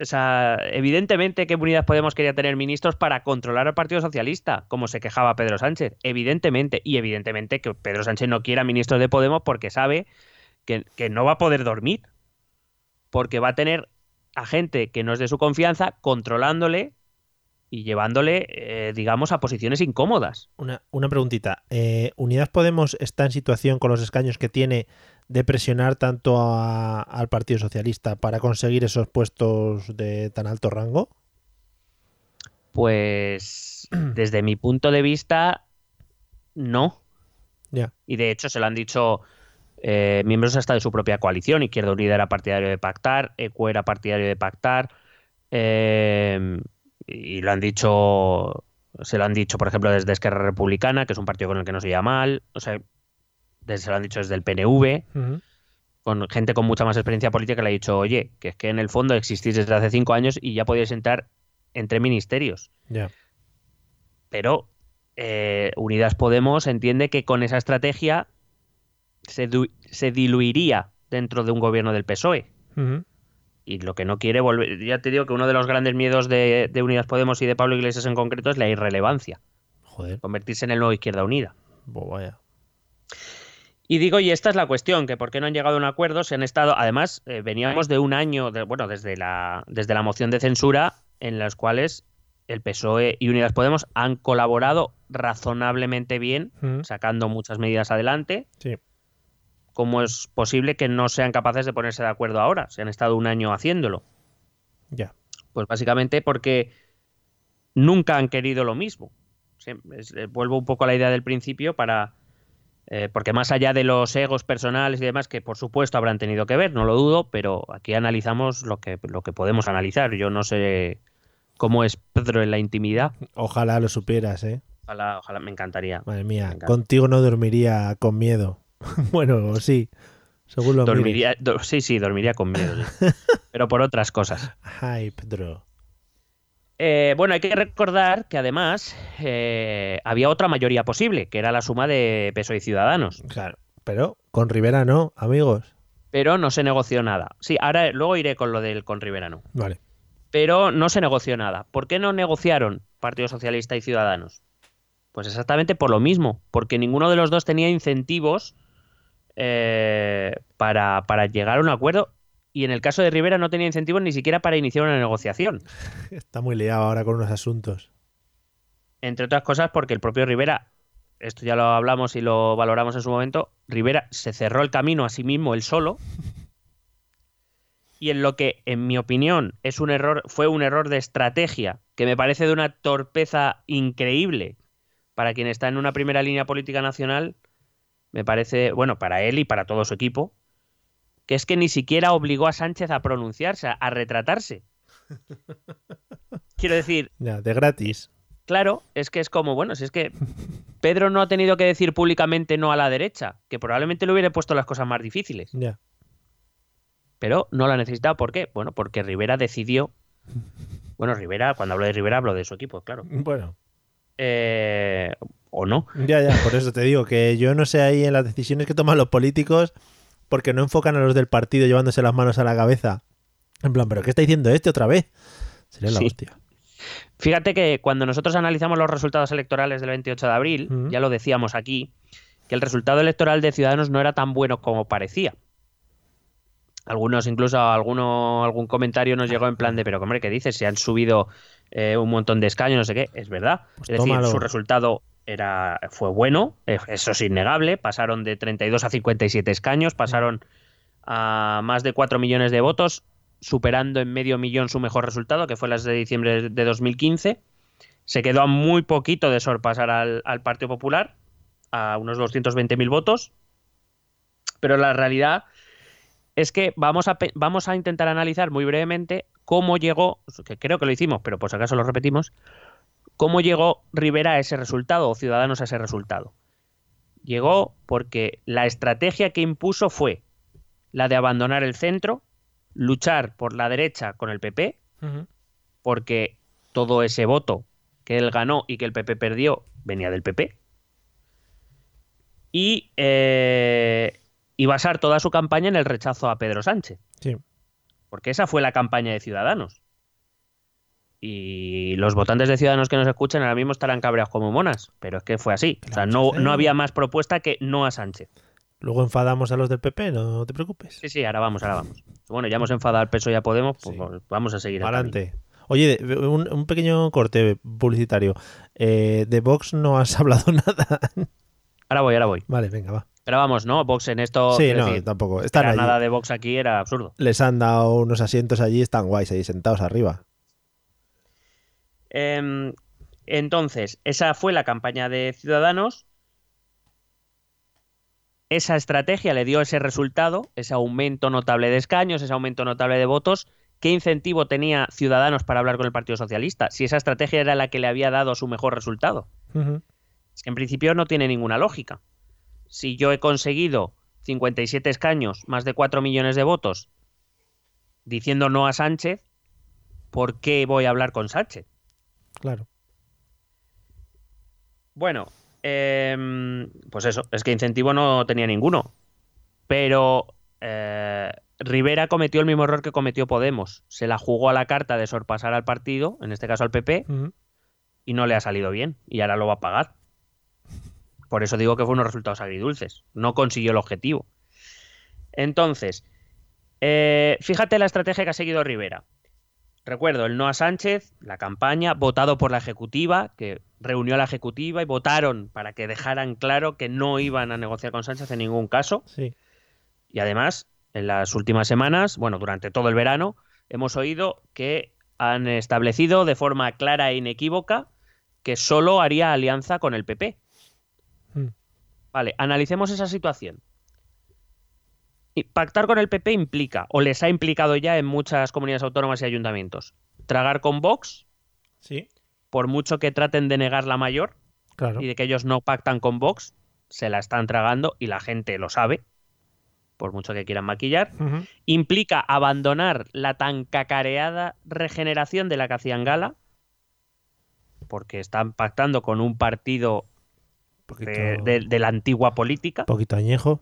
O sea, evidentemente que Unidas Podemos quería tener ministros para controlar al Partido Socialista, como se quejaba Pedro Sánchez. Evidentemente. Y evidentemente que Pedro Sánchez no quiera ministros de Podemos porque sabe que, que no va a poder dormir. Porque va a tener a gente que no es de su confianza controlándole y llevándole, eh, digamos, a posiciones incómodas. Una, una preguntita. Eh, ¿Unidas Podemos está en situación con los escaños que tiene de presionar tanto a- al Partido Socialista para conseguir esos puestos de tan alto rango? Pues desde mi punto de vista, no. Ya. Y de hecho se lo han dicho eh, miembros hasta de su propia coalición. Izquierda Unida era partidario de pactar, ECU era partidario de pactar. eh, y lo han dicho, se lo han dicho, por ejemplo, desde Esquerra Republicana, que es un partido con el que no se lleva mal. O sea, desde, se lo han dicho desde el PNV, con gente con mucha más experiencia política, le ha dicho, oye, que es que en el fondo existís desde hace cinco años y ya podéis entrar entre ministerios Ya. pero eh, Unidas Podemos entiende que con esa estrategia se, se diluiría dentro de un gobierno del PSOE. Ujú. Y lo que no quiere volver. Ya te digo que uno de los grandes miedos de, de Unidas Podemos y de Pablo Iglesias en concreto es la irrelevancia. Joder, Convertirse en el nuevo Izquierda Unida. bo- vaya. Y digo, y esta es la cuestión, que por qué no han llegado a un acuerdo, se han estado, además, eh, veníamos de un año, de- bueno, desde la, desde la moción de censura, en las cuales el PSOE y Unidas Podemos han colaborado razonablemente bien, Mm, sacando muchas medidas adelante. Sí. ¿Cómo es posible que no sean capaces de ponerse de acuerdo ahora? Se han estado un año haciéndolo. Ya. Pues básicamente porque nunca han querido lo mismo. Es- eh, vuelvo un poco a la idea del principio para... eh, porque más allá de los egos personales y demás, que por supuesto habrán tenido que ver, no lo dudo, pero aquí analizamos lo que, lo que podemos analizar. Yo no sé cómo es Pedro en la intimidad. Ojalá lo supieras, ¿eh? Ojalá, ojalá me encantaría. Madre mía, contigo no dormiría con miedo. bueno, sí, según lo. Dormiría, do- sí, sí, dormiría con miedo. pero por otras cosas. Ay, Pedro. Eh, bueno, hay que recordar que además eh, había otra mayoría posible, que era la suma de PSOE y Ciudadanos. Claro, pero con Rivera no, amigos. Pero no se negoció nada. Sí, ahora luego iré con lo del con Rivera, no. Vale. Pero no se negoció nada. ¿Por qué no negociaron Partido Socialista y Ciudadanos? Pues exactamente por lo mismo, porque ninguno de los dos tenía incentivos eh, para, para llegar a un acuerdo y en el caso de Rivera no tenía incentivos ni siquiera para iniciar una negociación. Está muy liado ahora con unos asuntos. Entre otras cosas porque el propio Rivera, esto ya lo hablamos y lo valoramos en su momento, Rivera se cerró el camino a sí mismo él solo. Y en lo que, en mi opinión, es un error, fue un error de estrategia, que me parece de una torpeza increíble para quien está en una primera línea política nacional, me parece, bueno, para él y para todo su equipo, que es que ni siquiera obligó a Sánchez a pronunciarse, a retratarse. Quiero decir, Ya, de gratis. Claro, es que es como, bueno, si es que Pedro no ha tenido que decir públicamente no a la derecha, que probablemente le hubiera puesto las cosas más difíciles, Ya. pero no la ha necesitado. ¿Por qué? Bueno, porque Rivera decidió. Bueno, Rivera, cuando hablo de Rivera hablo de su equipo, claro. Bueno, Eh, o no. ya, ya, por eso te digo que yo no sé ahí en las decisiones que toman los políticos porque no enfocan a los del partido llevándose las manos a la cabeza. En plan, ¿pero qué está diciendo este otra vez? Sería la Sí. hostia. Fíjate que cuando nosotros analizamos los resultados electorales del 28 de abril, ya lo decíamos aquí, que el resultado electoral de Ciudadanos no era tan bueno como parecía. Algunos, incluso alguno, algún comentario nos llegó en plan de, pero hombre, ¿qué dices? Se han subido eh, un montón de escaños, no sé qué. Es verdad. Pues es decir, su resultado era, fue bueno, eh, eso es innegable. Pasaron de 32 a 57 escaños, pasaron a más de 4 millones de votos, superando en medio millón su mejor resultado, que fue las de diciembre de 2015. Se quedó a muy poquito de sorpasar al, Partido Popular, a unos 220.000 votos. Pero la realidad es que vamos a, vamos a intentar analizar muy brevemente cómo llegó, que creo que lo hicimos, pero por si acaso lo repetimos, cómo llegó Rivera a ese resultado o Ciudadanos a ese resultado. Llegó porque la estrategia que impuso fue la de abandonar el centro, luchar por la derecha con el PP, porque todo ese voto que él ganó y que el PP perdió venía del PP. Y, eh, y basar toda su campaña en el rechazo a Pedro Sánchez. Sí. Porque esa fue la campaña de Ciudadanos. Y los votantes de Ciudadanos que nos escuchan ahora mismo estarán cabreados como monas. Pero es que fue así. O sea, no, no había más propuesta que no a Sánchez. Luego enfadamos a los del PP, no te preocupes. Sí, sí, ahora vamos, ahora vamos. Bueno, ya hemos enfadado al peso, ya podemos, pues Sí. vamos a seguir. el Adelante. Oye, un, un pequeño corte publicitario. Eh, de Vox no has hablado nada. Ahora voy, ahora voy. vale, venga, va. Pero vamos, ¿no? Vox en esto. sí, no, decir, tampoco. Están allí. nada de Vox aquí era absurdo. Les han dado unos asientos allí, están guays ahí sentados arriba. Em, entonces, esa fue la campaña de Ciudadanos. Esa estrategia le dio ese resultado, ese aumento notable de escaños, ese aumento notable de votos. ¿Qué incentivo tenía Ciudadanos para hablar con el Partido Socialista? Si esa estrategia era la que le había dado su mejor resultado. Ujú. Es que en principio no tiene ninguna lógica. Si yo he conseguido 57 escaños, más de 4 millones de votos, diciendo no a Sánchez, ¿por qué voy a hablar con Sánchez? Claro. Bueno, em, pues eso, es que incentivo no tenía ninguno. Pero eh, Rivera cometió el mismo error que cometió Podemos. Se la jugó a la carta de sorpasar al partido, en este caso al PP, y no le ha salido bien. Y ahora lo va a pagar. Por eso digo que fue unos resultados agridulces. No consiguió el objetivo. Entonces, eh, fíjate la estrategia que ha seguido Rivera. Recuerdo el no a Sánchez, la campaña, votado por la Ejecutiva, que reunió a la Ejecutiva y votaron para que dejaran claro que no iban a negociar con Sánchez en ningún caso. Sí. Y además, en las últimas semanas, bueno, durante todo el verano, hemos oído que han establecido de forma clara e inequívoca que solo haría alianza con el PP. Mm. Vale, analicemos esa situación. Pactar con el PP implica, o les ha implicado ya en muchas comunidades autónomas y ayuntamientos, tragar con Vox, Sí. por mucho que traten de negar la mayor Claro. y de que ellos no pactan con Vox, se la están tragando y la gente lo sabe, por mucho que quieran maquillar implica abandonar la tan cacareada regeneración de la que hacían gala, porque están pactando con un partido Poquito, de, de- de la antigua política, poquito añejo.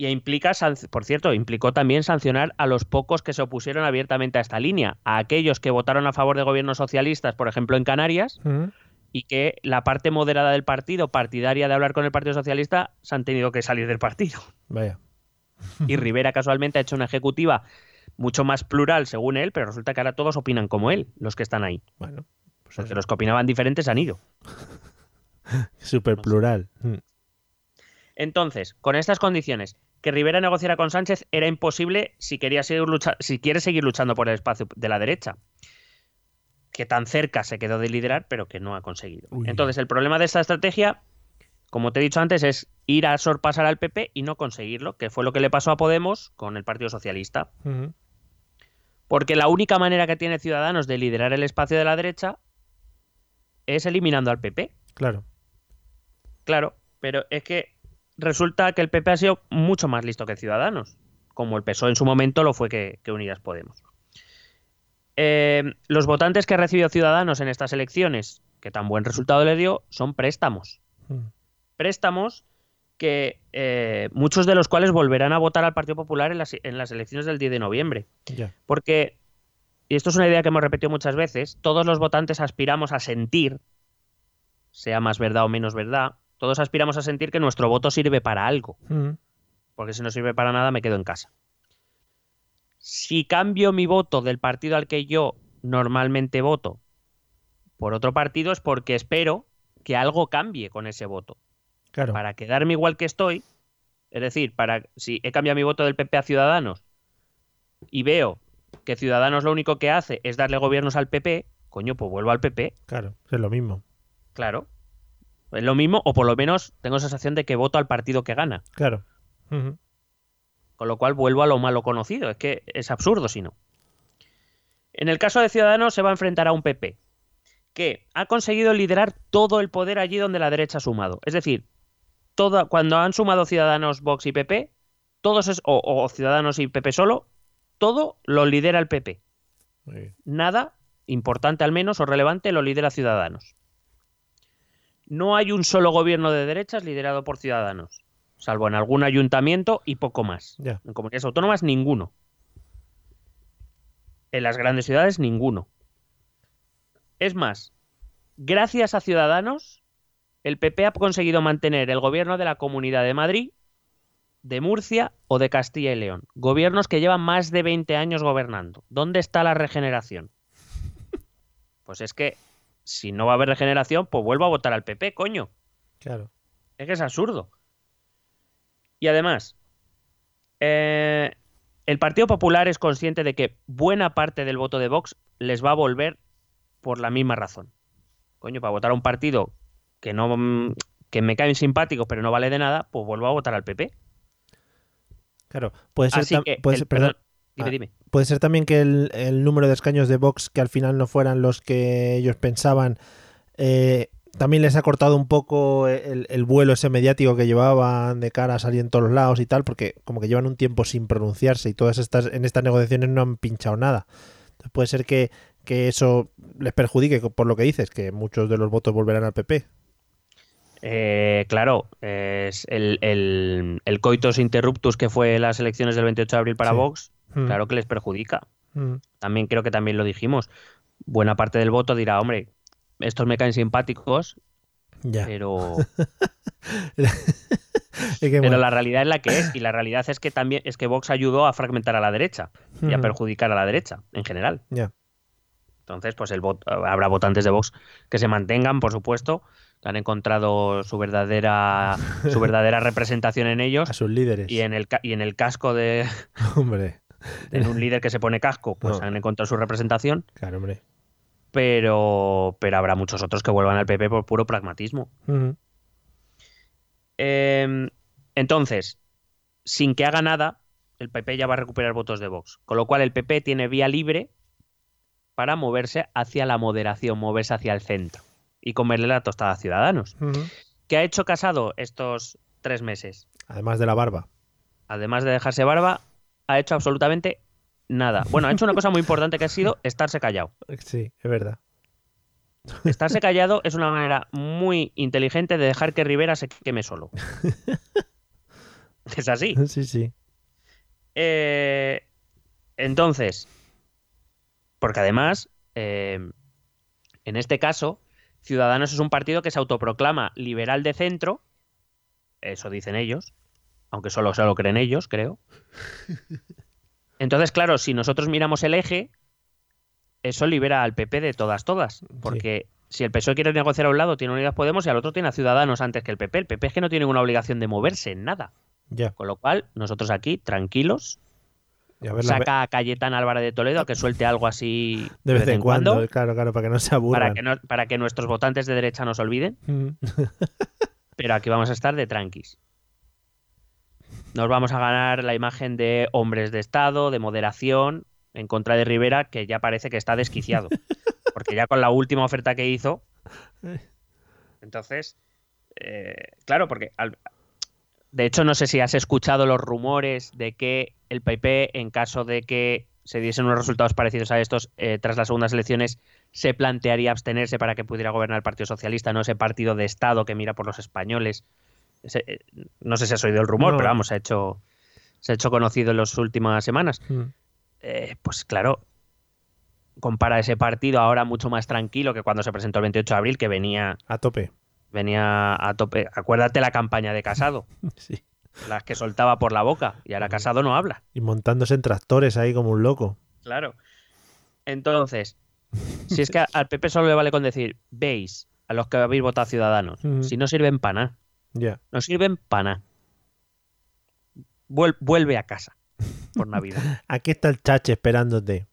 Y implica, por cierto, implicó también sancionar a los pocos que se opusieron abiertamente a esta línea, a aquellos que votaron a favor de gobiernos socialistas, por ejemplo, en Canarias, y que la parte moderada del partido, partidaria de hablar con el Partido Socialista, se han tenido que salir del partido. Vaya. Y Rivera casualmente ha hecho una ejecutiva mucho más plural, según él, pero resulta que ahora todos opinan como él, los que están ahí. Bueno, pues Porque los que opinaban diferentes han ido. Súper plural. Entonces, con estas condiciones, que Rivera negociara con Sánchez era imposible si, quería seguir lucha- si quiere seguir luchando por el espacio de la derecha. Que tan cerca se quedó de liderar, pero que no ha conseguido. Uy. Entonces, el problema de esta estrategia, como te he dicho antes, es ir a sorpasar al PP y no conseguirlo, que fue lo que le pasó a Podemos con el Partido Socialista. Porque la única manera que tiene Ciudadanos de liderar el espacio de la derecha es eliminando al PP. Claro. Claro, pero es que resulta que el PP ha sido mucho más listo que Ciudadanos, como el PSOE en su momento lo fue que, que Unidas Podemos. Eh, los votantes que ha recibido Ciudadanos en estas elecciones, que tan buen resultado le dio, son préstamos. Mm. Préstamos que eh, muchos de los cuales volverán a votar al Partido Popular en las, en las elecciones del 10 de noviembre. Porque, y esto es una idea que hemos repetido muchas veces, todos los votantes aspiramos a sentir, sea más verdad o menos verdad, todos aspiramos a sentir que nuestro voto sirve para algo. Mm. Porque si no sirve para nada, me quedo en casa. Si cambio mi voto del partido al que yo normalmente voto por otro partido, es porque espero que algo cambie con ese voto. Claro. Para quedarme igual que estoy, es decir, para si he cambiado mi voto del PP a Ciudadanos y veo que Ciudadanos lo único que hace es darle gobiernos al PP, coño, pues vuelvo al PP, Claro. Es lo mismo. claro. Es lo mismo, o por lo menos tengo sensación de que voto al partido que gana. Claro. Con lo cual vuelvo a lo malo conocido. Es que es absurdo si no. En el caso de Ciudadanos se va a enfrentar a un PP que ha conseguido liderar todo el poder allí donde la derecha ha sumado. Es decir, toda, cuando han sumado Ciudadanos, Vox y PP, todos es, o, o Ciudadanos y PP solo, todo lo lidera el PP. Nada importante al menos o relevante lo lidera Ciudadanos. No hay un solo gobierno de derechas liderado por Ciudadanos, salvo en algún ayuntamiento y poco más. En comunidades autónomas, ninguno. En las grandes ciudades, ninguno. Es más, gracias a Ciudadanos, el PP ha conseguido mantener el gobierno de la Comunidad de Madrid, de Murcia o de Castilla y León. Gobiernos que llevan más de 20 años gobernando. ¿Dónde está la regeneración? Pues es que si no va a haber regeneración, pues vuelvo a votar al PP, coño. Claro. Es que es absurdo. Y además, eh, el Partido Popular es consciente de que buena parte del voto de Vox les va a volver por la misma razón. Coño, para votar a un partido que no mm, que me caen simpáticos pero no vale de nada, pues vuelvo a votar al PP. Claro. Puede ser, Así que, puede el- ser- perdón, perdón, dime, Ah. dime. puede ser también que el, el número de escaños de Vox, que al final no fueran los que ellos pensaban, eh, también les ha cortado un poco el, el vuelo ese mediático que llevaban de cara a salir en todos los lados y tal, porque como que llevan un tiempo sin pronunciarse y todas estas en estas negociaciones no han pinchado nada. Entonces puede ser que, que eso les perjudique por lo que dices, que muchos de los votos volverán al PP. Eh, claro, es el, el, el, coitus interruptus que fue las elecciones del 28 de abril para Sí. Vox, Mm, claro que les perjudica. mm, También creo que también lo dijimos. Buena parte del voto dirá, hombre, estos me caen simpáticos, Ya. pero, pero la realidad es la que es. Y la realidad es que también es que Vox ayudó a fragmentar a la derecha y a Ujú. perjudicar a la derecha en general. ya. Entonces, pues el vot- habrá votantes de Vox que se mantengan, por supuesto, que han encontrado su verdadera, su verdadera representación en ellos A sus líderes. y en el, y en el casco de Hombre. En un líder que se pone casco, pues No. han encontrado su representación, Claro, hombre. pero, pero habrá muchos otros que vuelvan al PP por puro pragmatismo. Eh, entonces, sin que haga nada, el PP ya va a recuperar votos de Vox. Con lo cual el PP tiene vía libre para moverse hacia la moderación, moverse hacia el centro y comerle la tostada a Ciudadanos. Ujú. ¿Qué ha hecho Casado estos tres meses? Además de la barba. Además de dejarse barba, ha hecho absolutamente nada. Bueno, ha hecho una cosa muy importante que ha sido estarse callado. Sí, es verdad. Estarse callado es una manera muy inteligente de dejar que Rivera se queme solo. Es así. Sí, sí. Eh, entonces, porque además, eh, en este caso, Ciudadanos es un partido que se autoproclama liberal de centro, eso dicen ellos, aunque solo se lo creen ellos, creo. Entonces, claro, si nosotros miramos el eje, eso libera al PP de todas, todas, porque si el PSOE quiere negociar a un lado, tiene Unidas Podemos y al otro tiene a Ciudadanos antes que el PP. El PP es que no tiene ninguna obligación de moverse en nada. Ya. Con lo cual, nosotros aquí, tranquilos, Y a saca a Cayetán Álvarez de Toledo a que suelte algo así de vez en cuando. Claro, claro, para que no se aburran. para, que no- para que nuestros votantes de derecha nos olviden, Ujú. pero aquí vamos a estar de tranquis. Nos vamos a ganar la imagen de hombres de Estado, de moderación, en contra de Rivera, que ya parece que está desquiciado. Porque ya con la última oferta que hizo. Entonces, eh, claro, porque al- de hecho no sé si has escuchado los rumores de que el PP, en caso de que se diesen unos resultados parecidos a estos eh, tras las segundas elecciones, se plantearía abstenerse para que pudiera gobernar el Partido Socialista, no ese partido de Estado que mira por los españoles. Eh, no sé si has oído el rumor, No. pero vamos, se ha hecho, se ha hecho conocido en las últimas semanas. Ujú. Eh, pues claro, compara ese partido ahora mucho más tranquilo que cuando se presentó el 28 de abril, que venía, A tope. venía a tope. Acuérdate la campaña de Casado, Sí. las que soltaba por la boca, y ahora Casado no habla. Y montándose en tractores ahí como un loco. Claro. Entonces, si es que al PP solo le vale con decir, veis a los que habéis votado Ciudadanos, Ujú. si no sirven para nada, No sirven para nada. Vuel- vuelve a casa por Navidad. Aquí está el chache esperándote.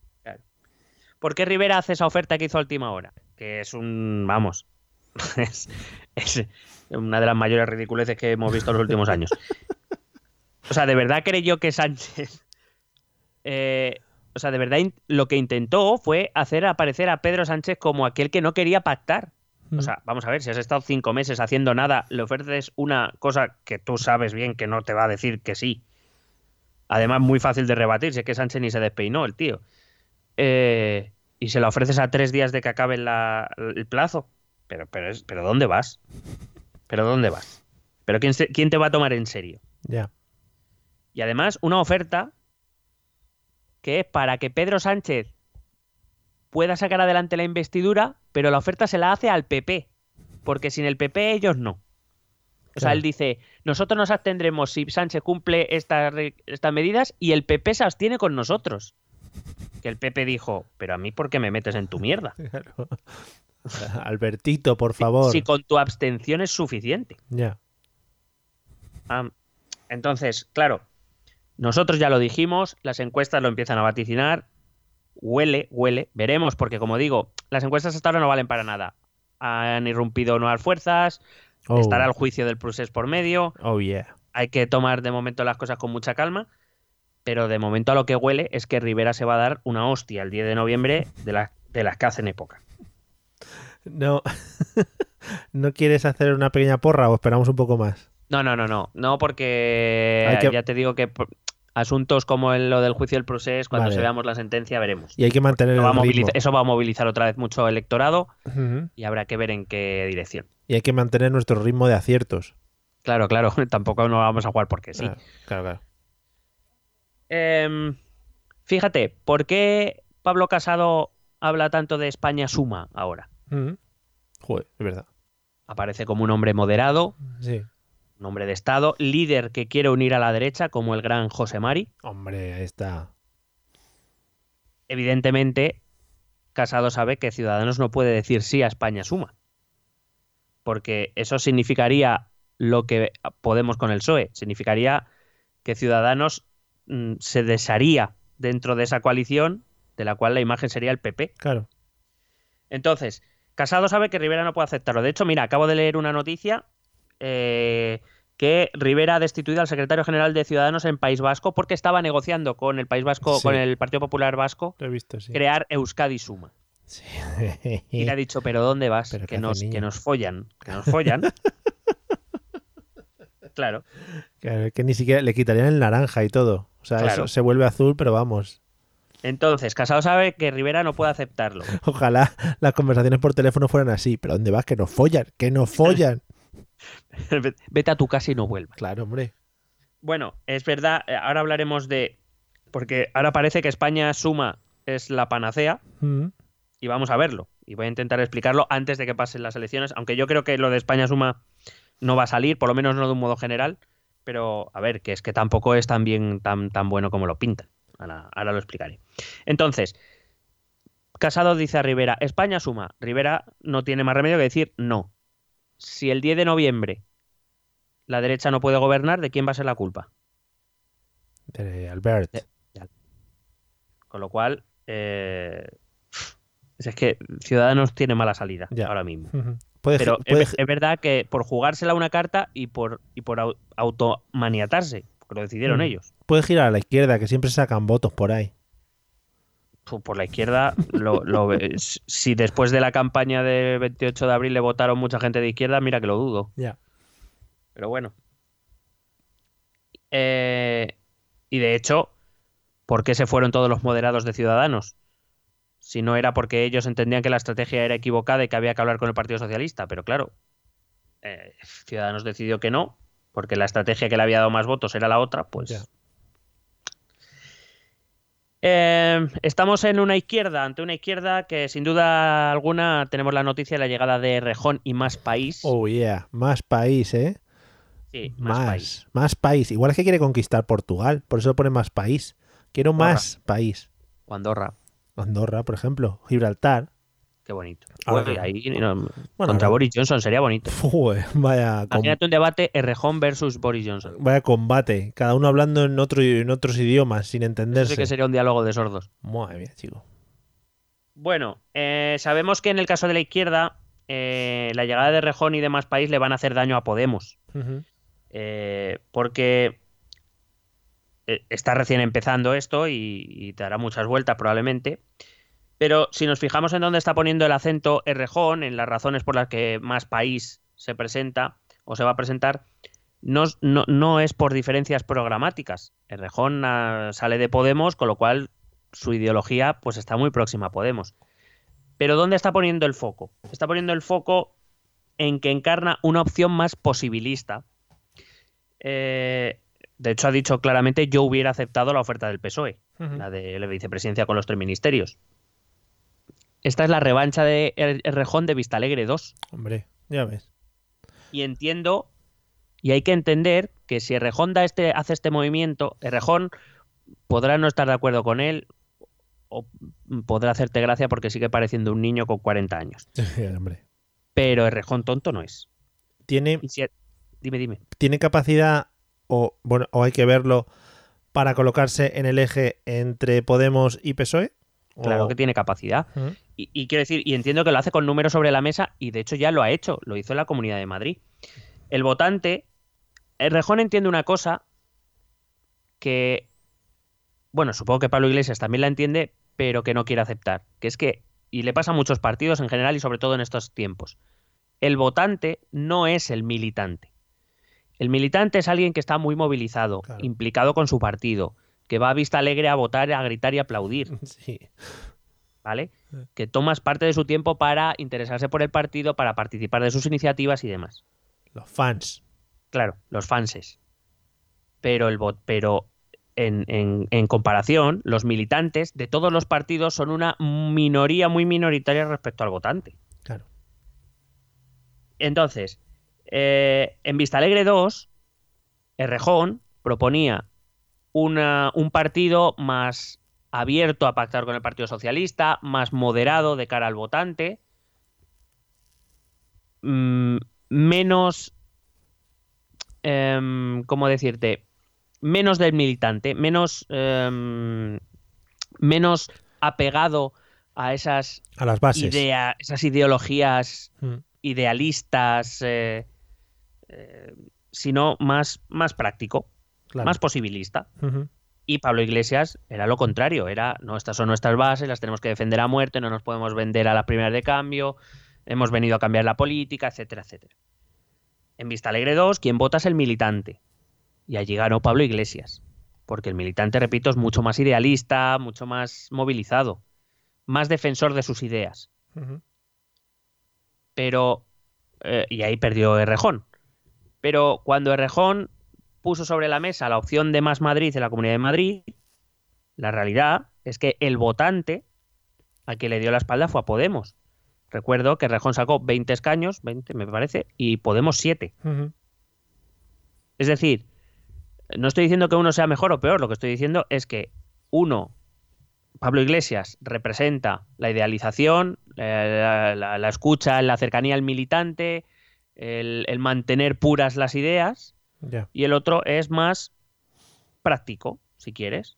¿Por qué Rivera hace esa oferta que hizo a última hora? Que es un, vamos, es, es una de las mayores ridiculeces que hemos visto en los últimos años. O sea, ¿de verdad creyó que Sánchez... eh, o sea, de verdad lo que intentó fue hacer aparecer a Pedro Sánchez como aquel que no quería pactar. O sea, vamos a ver, si has estado cinco meses haciendo nada, le ofreces una cosa que tú sabes bien que no te va a decir que sí. Además, muy fácil de rebatir, si es que Sánchez ni se despeinó, el tío. Eh, y se la ofreces a tres días de que acabe la- el plazo. Pero, pero, es- pero ¿dónde vas? ¿Pero dónde vas? ¿Pero quién, se- quién te va a tomar en serio? Ya. Y además, una oferta que es para que Pedro Sánchez pueda sacar adelante la investidura, pero la oferta se la hace al PP. Porque sin el PP ellos no. O sea, Claro. él dice, nosotros nos abstendremos si Sánchez cumple estas, medidas y el PP se abstiene con nosotros. Que el PP dijo, pero a mí ¿por qué me metes en tu mierda? Claro. Albertito, por favor. Si con tu abstención es suficiente. Ya. Entonces, claro, nosotros ya lo dijimos, las encuestas lo empiezan a vaticinar, huele, huele, veremos, porque como digo, las encuestas hasta ahora no valen para nada. Han irrumpido nuevas fuerzas, Oh, estará el juicio del procés por medio, oh, yeah. hay que tomar de momento las cosas con mucha calma, pero de momento a lo que huele es que Rivera se va a dar una hostia el 10 de noviembre de, las de las que hacen época. No. ¿No quieres hacer una pequeña porra o esperamos un poco más? No, no, no, no, no, porque que- ya te digo que asuntos como el- lo del juicio del procés, cuando Vale. se veamos la sentencia, veremos. Y hay que mantener Eso va, el ritmo. eso va a movilizar otra vez mucho electorado y habrá que ver en qué dirección. Y hay que mantener nuestro ritmo de aciertos. Claro, claro, tampoco no vamos a jugar porque sí. Claro, claro, claro. Em, fíjate, ¿por qué Pablo Casado habla tanto de España suma ahora? Joder, es verdad. Aparece como un hombre moderado, Sí. Un hombre de Estado, líder que quiere unir a la derecha, como el gran José Mari. Hombre, ahí está. Evidentemente, Casado sabe que Ciudadanos no puede decir sí a España suma. Porque eso significaría lo que Podemos con el PSOE. Significaría que Ciudadanos mm, se desharía dentro de esa coalición, de la cual la imagen sería el PP. Claro. Entonces, Casado sabe que Rivera no puede aceptarlo. De hecho, mira, acabo de leer una noticia eh, que Rivera ha destituido al secretario general de Ciudadanos en País Vasco porque estaba negociando con el País Vasco, Sí. con el Partido Popular Vasco, visto, sí. crear Euskadi Suma. Sí. Y le ha dicho, pero ¿dónde vas? Pero ¿qué Que nos, que nos follan, que nos follan. claro. Que, que ni siquiera le quitarían el naranja y todo. O sea, Claro. eso se vuelve azul, pero vamos. Entonces, Casado sabe que Rivera no puede aceptarlo. Ojalá las conversaciones por teléfono fueran así. ¿Pero dónde vas? Que nos follan, que nos follan. Vete a tu casa y no vuelvas. claro, hombre. Bueno, es verdad, eh, ahora hablaremos de... Porque ahora parece que España suma es la panacea Mm. y vamos a verlo. Y voy a intentar explicarlo antes de que pasen las elecciones, aunque yo creo que lo de España suma no va a salir, por lo menos no de un modo general. Pero a ver, que es que tampoco es tan bien, tan, tan bueno como lo pintan. Ahora, ahora lo explicaré. Entonces, Casado dice a Rivera, España suma. Rivera no tiene más remedio que decir no. Si el 10 de noviembre la derecha no puede gobernar, ¿de quién va a ser la culpa? De Albert. De- Con lo cual, eh, es que Ciudadanos tiene mala salida Ya. ahora mismo. Puede, Pero puede- es, es verdad que por jugársela una carta y por, y por au- automaniatarse, porque lo decidieron ellos. puede girar a la izquierda, que siempre sacan votos por ahí. Por la izquierda, lo, lo si después de la campaña del 28 de abril le votaron mucha gente de izquierda, mira que lo dudo. Ya. Pero bueno. Eh, y de hecho, ¿por qué se fueron todos los moderados de Ciudadanos? Si no era porque ellos entendían que la estrategia era equivocada y que había que hablar con el Partido Socialista. Pero claro, eh, Ciudadanos decidió que no, porque la estrategia que le había dado más votos era la otra, pues... Eh, estamos en una izquierda, ante una izquierda que sin duda alguna tenemos la noticia de la llegada de Rejón y más país. Oh, yeah. Más país, ¿eh? Sí, más, Más. país. Más país. Igual es que quiere conquistar Portugal. Por eso pone más país. Quiero Andorra. más país. O Andorra. Andorra, por ejemplo. Gibraltar. Qué bonito. Ahora Bueno, que- ahí, no, Bueno, contra ahora- Boris Johnson sería bonito. Vaya, Imagínate un debate Errejón versus Boris Johnson. vaya combate. Cada uno hablando en, otro, en otros idiomas sin Eso entenderse. sí que sería un diálogo de sordos. Madre mía, chico. Bueno, eh, sabemos que en el caso de la izquierda, eh, la llegada de Rejón y demás país le van a hacer daño a Podemos. Eh, porque está recién empezando esto y, y dará muchas vueltas probablemente. Pero si nos fijamos en dónde está poniendo el acento Errejón, en las razones por las que más país se presenta o se va a presentar, no, no- no es por diferencias programáticas. Errejón ah, sale de Podemos, con lo cual su ideología pues está muy próxima a Podemos. Pero ¿dónde está poniendo el foco? Está poniendo el foco en que encarna una opción más posibilista. Eh, de hecho, ha dicho claramente yo hubiera aceptado la oferta del PSOE, la de la vicepresidencia con los tres ministerios. Esta es la revancha de Er- Errejón de Vistalegre 2. Hombre, ya ves. Y entiendo, y hay que entender que si Errejón da este, hace este movimiento, Errejón podrá no estar de acuerdo con él o podrá hacerte gracia porque sigue pareciendo un niño con 40 años. Hombre. Pero Errejón tonto no es. ¿Tiene, si- Dime, dime. ¿Tiene capacidad o, bueno, o hay que verlo para colocarse en el eje entre Podemos y PSOE? Claro que tiene capacidad. Y, y quiero decir, y entiendo que lo hace con números sobre la mesa, y de hecho ya lo ha hecho, lo hizo en la Comunidad de Madrid. El votante, el Rejón entiende una cosa que, bueno, supongo que Pablo Iglesias también la entiende, pero que no quiere aceptar, que es que, y le pasa a muchos partidos en general y sobre todo en estos tiempos, el votante no es el militante. El militante es alguien que está muy movilizado, Claro. implicado con su partido, que va a Vista Alegre a votar, a gritar y aplaudir. Sí. ¿Vale? Que tomas parte de su tiempo para interesarse por el partido, para participar de sus iniciativas y demás. Los fans. Claro, los fanses. Pero, el vot, pero en, en, en, comparación, los militantes de todos los partidos son una minoría muy minoritaria respecto al votante. Claro. Entonces, eh, en Vistalegre 2, Errejón proponía una, un partido más abierto a pactar con el Partido Socialista, más moderado de cara al votante, mmm, menos, eh, ¿cómo decirte? Menos del militante, menos, eh, menos apegado a esas, a las bases. Idea, esas ideologías mm. idealistas, eh, eh, sino más, más práctico, claro. más posibilista. Uh -huh. Y Pablo Iglesias era lo contrario, era, no, estas son nuestras bases, las tenemos que defender a muerte, no nos podemos vender a las primeras de cambio, hemos venido a cambiar la política, etcétera, etcétera. En Vista Alegre 2, quien vota es el militante. Y allí ganó Pablo Iglesias. Porque el militante, repito, es mucho más idealista, mucho más movilizado, más defensor de sus ideas. Uh -huh. Pero, eh, y ahí perdió Errejón. Pero cuando Errejón puso sobre la mesa la opción de Más Madrid en la Comunidad de Madrid, la realidad es que el votante al que le dio la espalda fue a Podemos. Recuerdo que Rejón sacó 20 escaños, 20 me parece, y Podemos 7. Uh -huh. Es decir, no estoy diciendo que uno sea mejor o peor, lo que estoy diciendo es que uno, Pablo Iglesias, representa la idealización, eh, la, la, la, escucha, la cercanía al militante, el, el mantener puras las ideas, yeah. y el otro es más práctico, si quieres.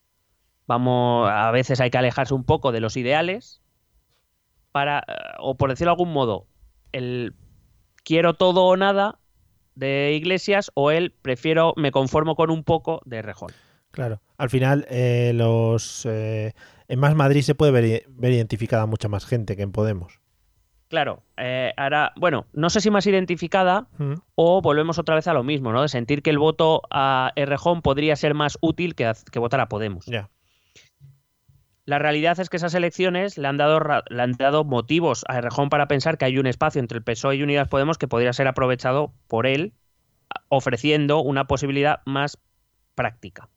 Vamos, a veces hay que alejarse un poco de los ideales para, o por decirlo de algún modo, el quiero todo o nada de Iglesias o el prefiero, me conformo con un poco de Rejón. Claro, al final eh, los eh, en Más Madrid se puede ver, ver, identificada mucha más gente que en Podemos. Claro, eh, ahora, bueno, no sé si más identificada mm. o volvemos otra vez a lo mismo, ¿no? De sentir que el voto a Errejón podría ser más útil que, a, que votar a Podemos. Yeah. La realidad es que esas elecciones le han, dado, le han dado motivos a Errejón para pensar que hay un espacio entre el PSOE y Unidas Podemos que podría ser aprovechado por él, ofreciendo una posibilidad más práctica.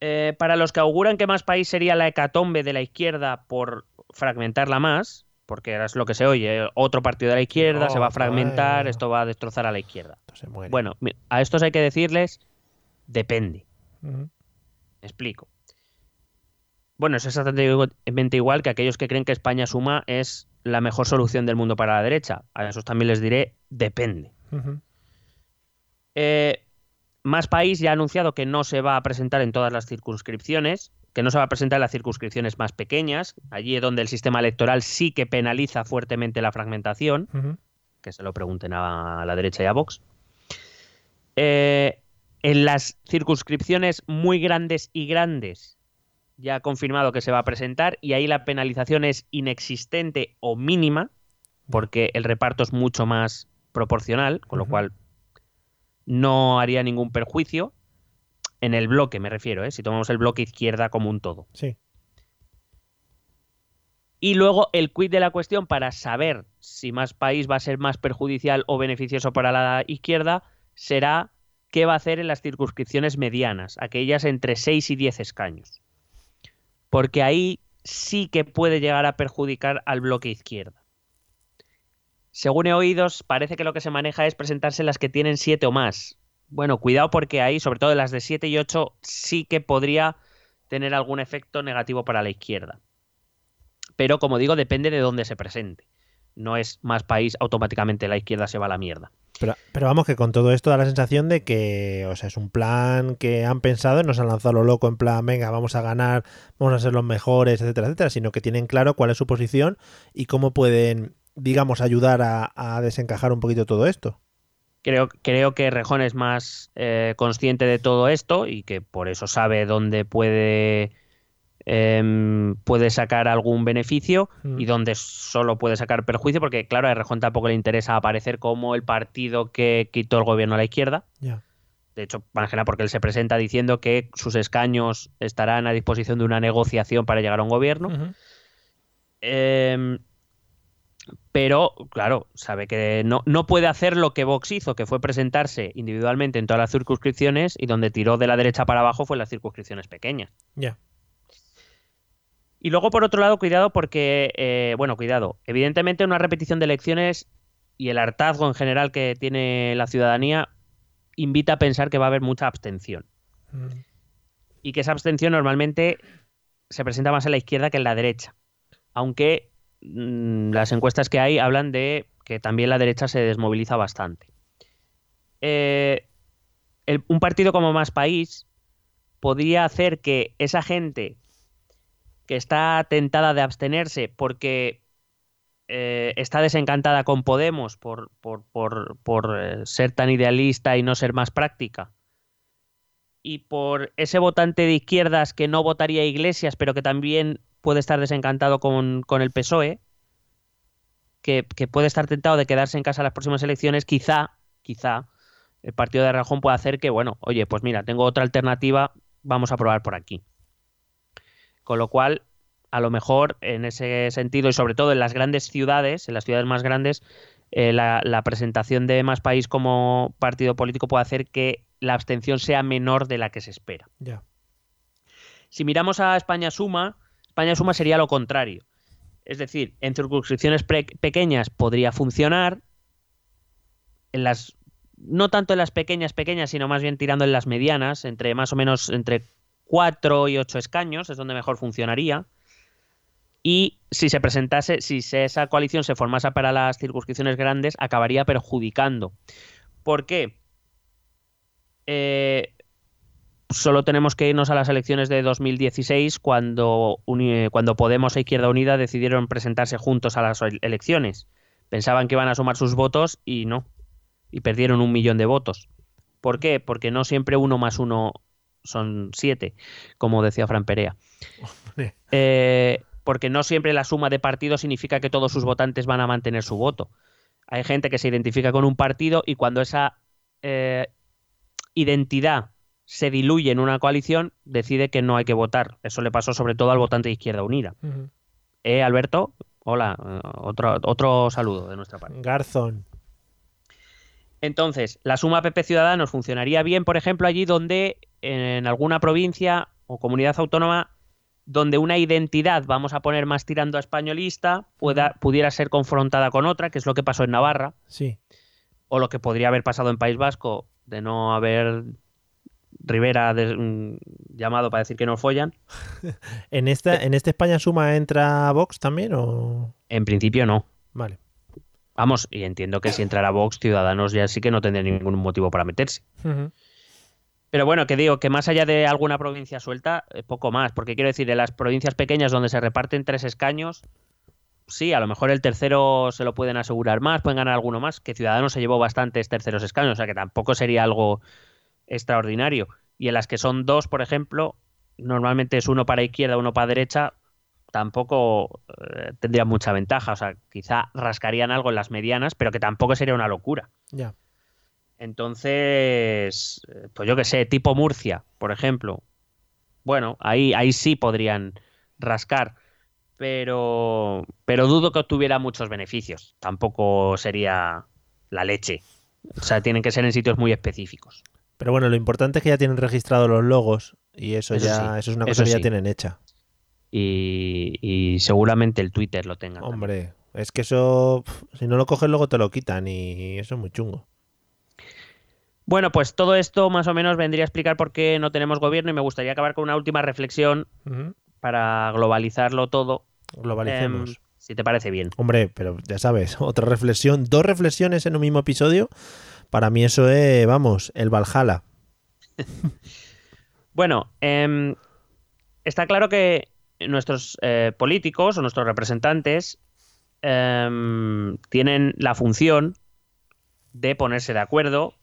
Eh, para los que auguran que más país sería la hecatombe de la izquierda por fragmentarla más, porque es lo que se oye, otro partido de la izquierda se va a fragmentar, esto va a destrozar a la izquierda. Bueno, a estos hay que decirles, depende. Uh -huh. explico. Bueno, es exactamente igual que aquellos que creen que España suma es la mejor solución del mundo para la derecha. A esos también les diré, depende. Uh -huh. eh, más País ya ha anunciado que no se va a presentar en todas las circunscripciones, que no se va a presentar en las circunscripciones más pequeñas, allí es donde el sistema electoral sí que penaliza fuertemente la fragmentación, uh -huh. que se lo pregunten a la derecha y a Vox. Eh, en las circunscripciones muy grandes y grandes, ya ha confirmado que se va a presentar y ahí la penalización es inexistente o mínima, porque el reparto es mucho más proporcional, con uh -huh. lo cual no haría ningún perjuicio. En el bloque me refiero, ¿eh? si tomamos el bloque izquierda como un todo. Sí. Y luego el quid de la cuestión para saber si más país va a ser más perjudicial o beneficioso para la izquierda será qué va a hacer en las circunscripciones medianas, aquellas entre 6 y 10 escaños porque ahí sí que puede llegar a perjudicar al bloque izquierda. Según he oído, parece que lo que se maneja es presentarse las que tienen 7 o más. Bueno, cuidado porque ahí, sobre todo las de 7 y 8, sí que podría tener algún efecto negativo para la izquierda. Pero como digo, depende de dónde se presente. No es más país, automáticamente la izquierda se va a la mierda. Pero, vamos, que con todo esto da la sensación de que, o sea, es un plan que han pensado, no se han lanzado lo loco en plan, venga, vamos a ganar, vamos a ser los mejores, etcétera, etcétera, sino que tienen claro cuál es su posición y cómo pueden, digamos, ayudar a, a desencajar un poquito todo esto. Creo, creo que Rejón es más eh, consciente de todo esto y que por eso sabe dónde puede eh, puede sacar algún beneficio mm. y donde solo puede sacar perjuicio, porque claro, a Rejón tampoco le interesa aparecer como el partido que quitó el gobierno a la izquierda. Yeah. De hecho, Ángela, porque él se presenta diciendo que sus escaños estarán a disposición de una negociación para llegar a un gobierno. Em, pero, claro, sabe que no, no, puede hacer lo que Vox hizo, que fue presentarse individualmente en todas las circunscripciones y donde tiró de la derecha para abajo fue en las circunscripciones pequeñas. Ya. Y luego, por otro lado, cuidado porque, eh, bueno, cuidado, evidentemente una repetición de elecciones y el hartazgo en general que tiene la ciudadanía invita a pensar que va a haber mucha abstención. Mm. Y que esa abstención normalmente se presenta más en la izquierda que en la derecha. Aunque las encuestas que hay hablan de que también la derecha se desmoviliza bastante. Eh, un partido como Más País podría hacer que esa gente que está tentada de abstenerse porque eh, está desencantada con Podemos por, por, eh, ser tan idealista y no ser más práctica. Y por ese votante de izquierdas que no votaría Iglesias, pero que también puede estar desencantado con, el PSOE, que, puede estar tentado de quedarse en casa las próximas elecciones, quizá, quizá, el partido de Rajón pueda hacer que, bueno, oye, pues mira, tengo otra alternativa, vamos a probar por aquí. Con lo cual, a lo mejor en ese sentido y sobre todo en las grandes ciudades, en las ciudades más grandes, eh, la, presentación de Más País como partido político puede hacer que la abstención sea menor de la que se espera. Si miramos a España Suma, España Suma sería lo contrario. Es decir, en circunscripciones pequeñas podría funcionar, en las no tanto en las pequeñas pequeñas, sino más bien tirando en las medianas, entre más o menos entre 4 y 8 escaños, es donde mejor funcionaría y si se presentase, si esa coalición se formase para las circunscripciones grandes, acabaría perjudicando. ¿Por qué? Eh, solo tenemos que irnos a las elecciones de 2016 cuando, cuando Podemos e Izquierda Unida decidieron presentarse juntos a las elecciones. Pensaban que iban a sumar sus votos y no. Y perdieron un millón de votos. ¿Por qué? Porque no siempre uno más uno son siete, como decía Fran Perea. Eh, porque no siempre la suma de partidos significa que todos sus votantes van a mantener su voto. Hay gente que se identifica con un partido y cuando esa eh, identidad se diluye en una coalición, decide que no hay que votar. Eso le pasó sobre todo al votante de Izquierda Unida. Eh, Alberto, hola, otro, otro saludo de nuestra parte. Garzón. Entonces, la suma PP Ciudadanos funcionaría bien, por ejemplo, allí donde en alguna provincia o comunidad autónoma donde una identidad, vamos a poner más tirando a españolista, pueda, pudiera ser confrontada con otra, que es lo que pasó en Navarra. Sí. O lo que podría haber pasado en País Vasco, de no haber Rivera mm, llamado para decir que no follan. ¿En, esta, ¿En este España Suma entra Vox también o...? En principio no. Vale. Vamos, y entiendo que si entrara Vox, Ciudadanos ya sí que no tendría ningún motivo para meterse. Pero bueno, que digo que más allá de alguna provincia suelta, eh, poco más, porque quiero decir, en las provincias pequeñas donde se reparten tres escaños, sí, a lo mejor el tercero se lo pueden asegurar más, pueden ganar alguno más, que Ciudadanos se llevó bastantes terceros escaños, o sea que tampoco sería algo extraordinario. Y en las que son dos, por ejemplo, normalmente es uno para izquierda, uno para derecha, tampoco eh, tendría mucha ventaja. O sea, quizá rascarían algo en las medianas, pero que tampoco sería una locura. Ya. Entonces, pues yo que sé, tipo Murcia, por ejemplo. Bueno, ahí, ahí sí podrían rascar, pero, pero dudo que obtuviera muchos beneficios. Tampoco sería la leche. O sea, tienen que ser en sitios muy específicos. Pero bueno, lo importante es que ya tienen registrados los logos y eso, ya eso es una cosa que ya tienen hecha. Y, y, seguramente el Twitter lo tenga. Hombre, es que eso, si no lo coges luego te lo quitan y eso es muy chungo. Bueno, pues todo esto más o menos vendría a explicar por qué no tenemos gobierno y me gustaría acabar con una última reflexión para globalizarlo todo. Globalicemos. Em, si te parece bien. Hombre, pero ya sabes, otra reflexión, dos reflexiones en un mismo episodio. Para mí eso es, vamos, el Valhalla. bueno, em, está claro que nuestros eh, políticos o nuestros representantes em, tienen la función de ponerse de acuerdo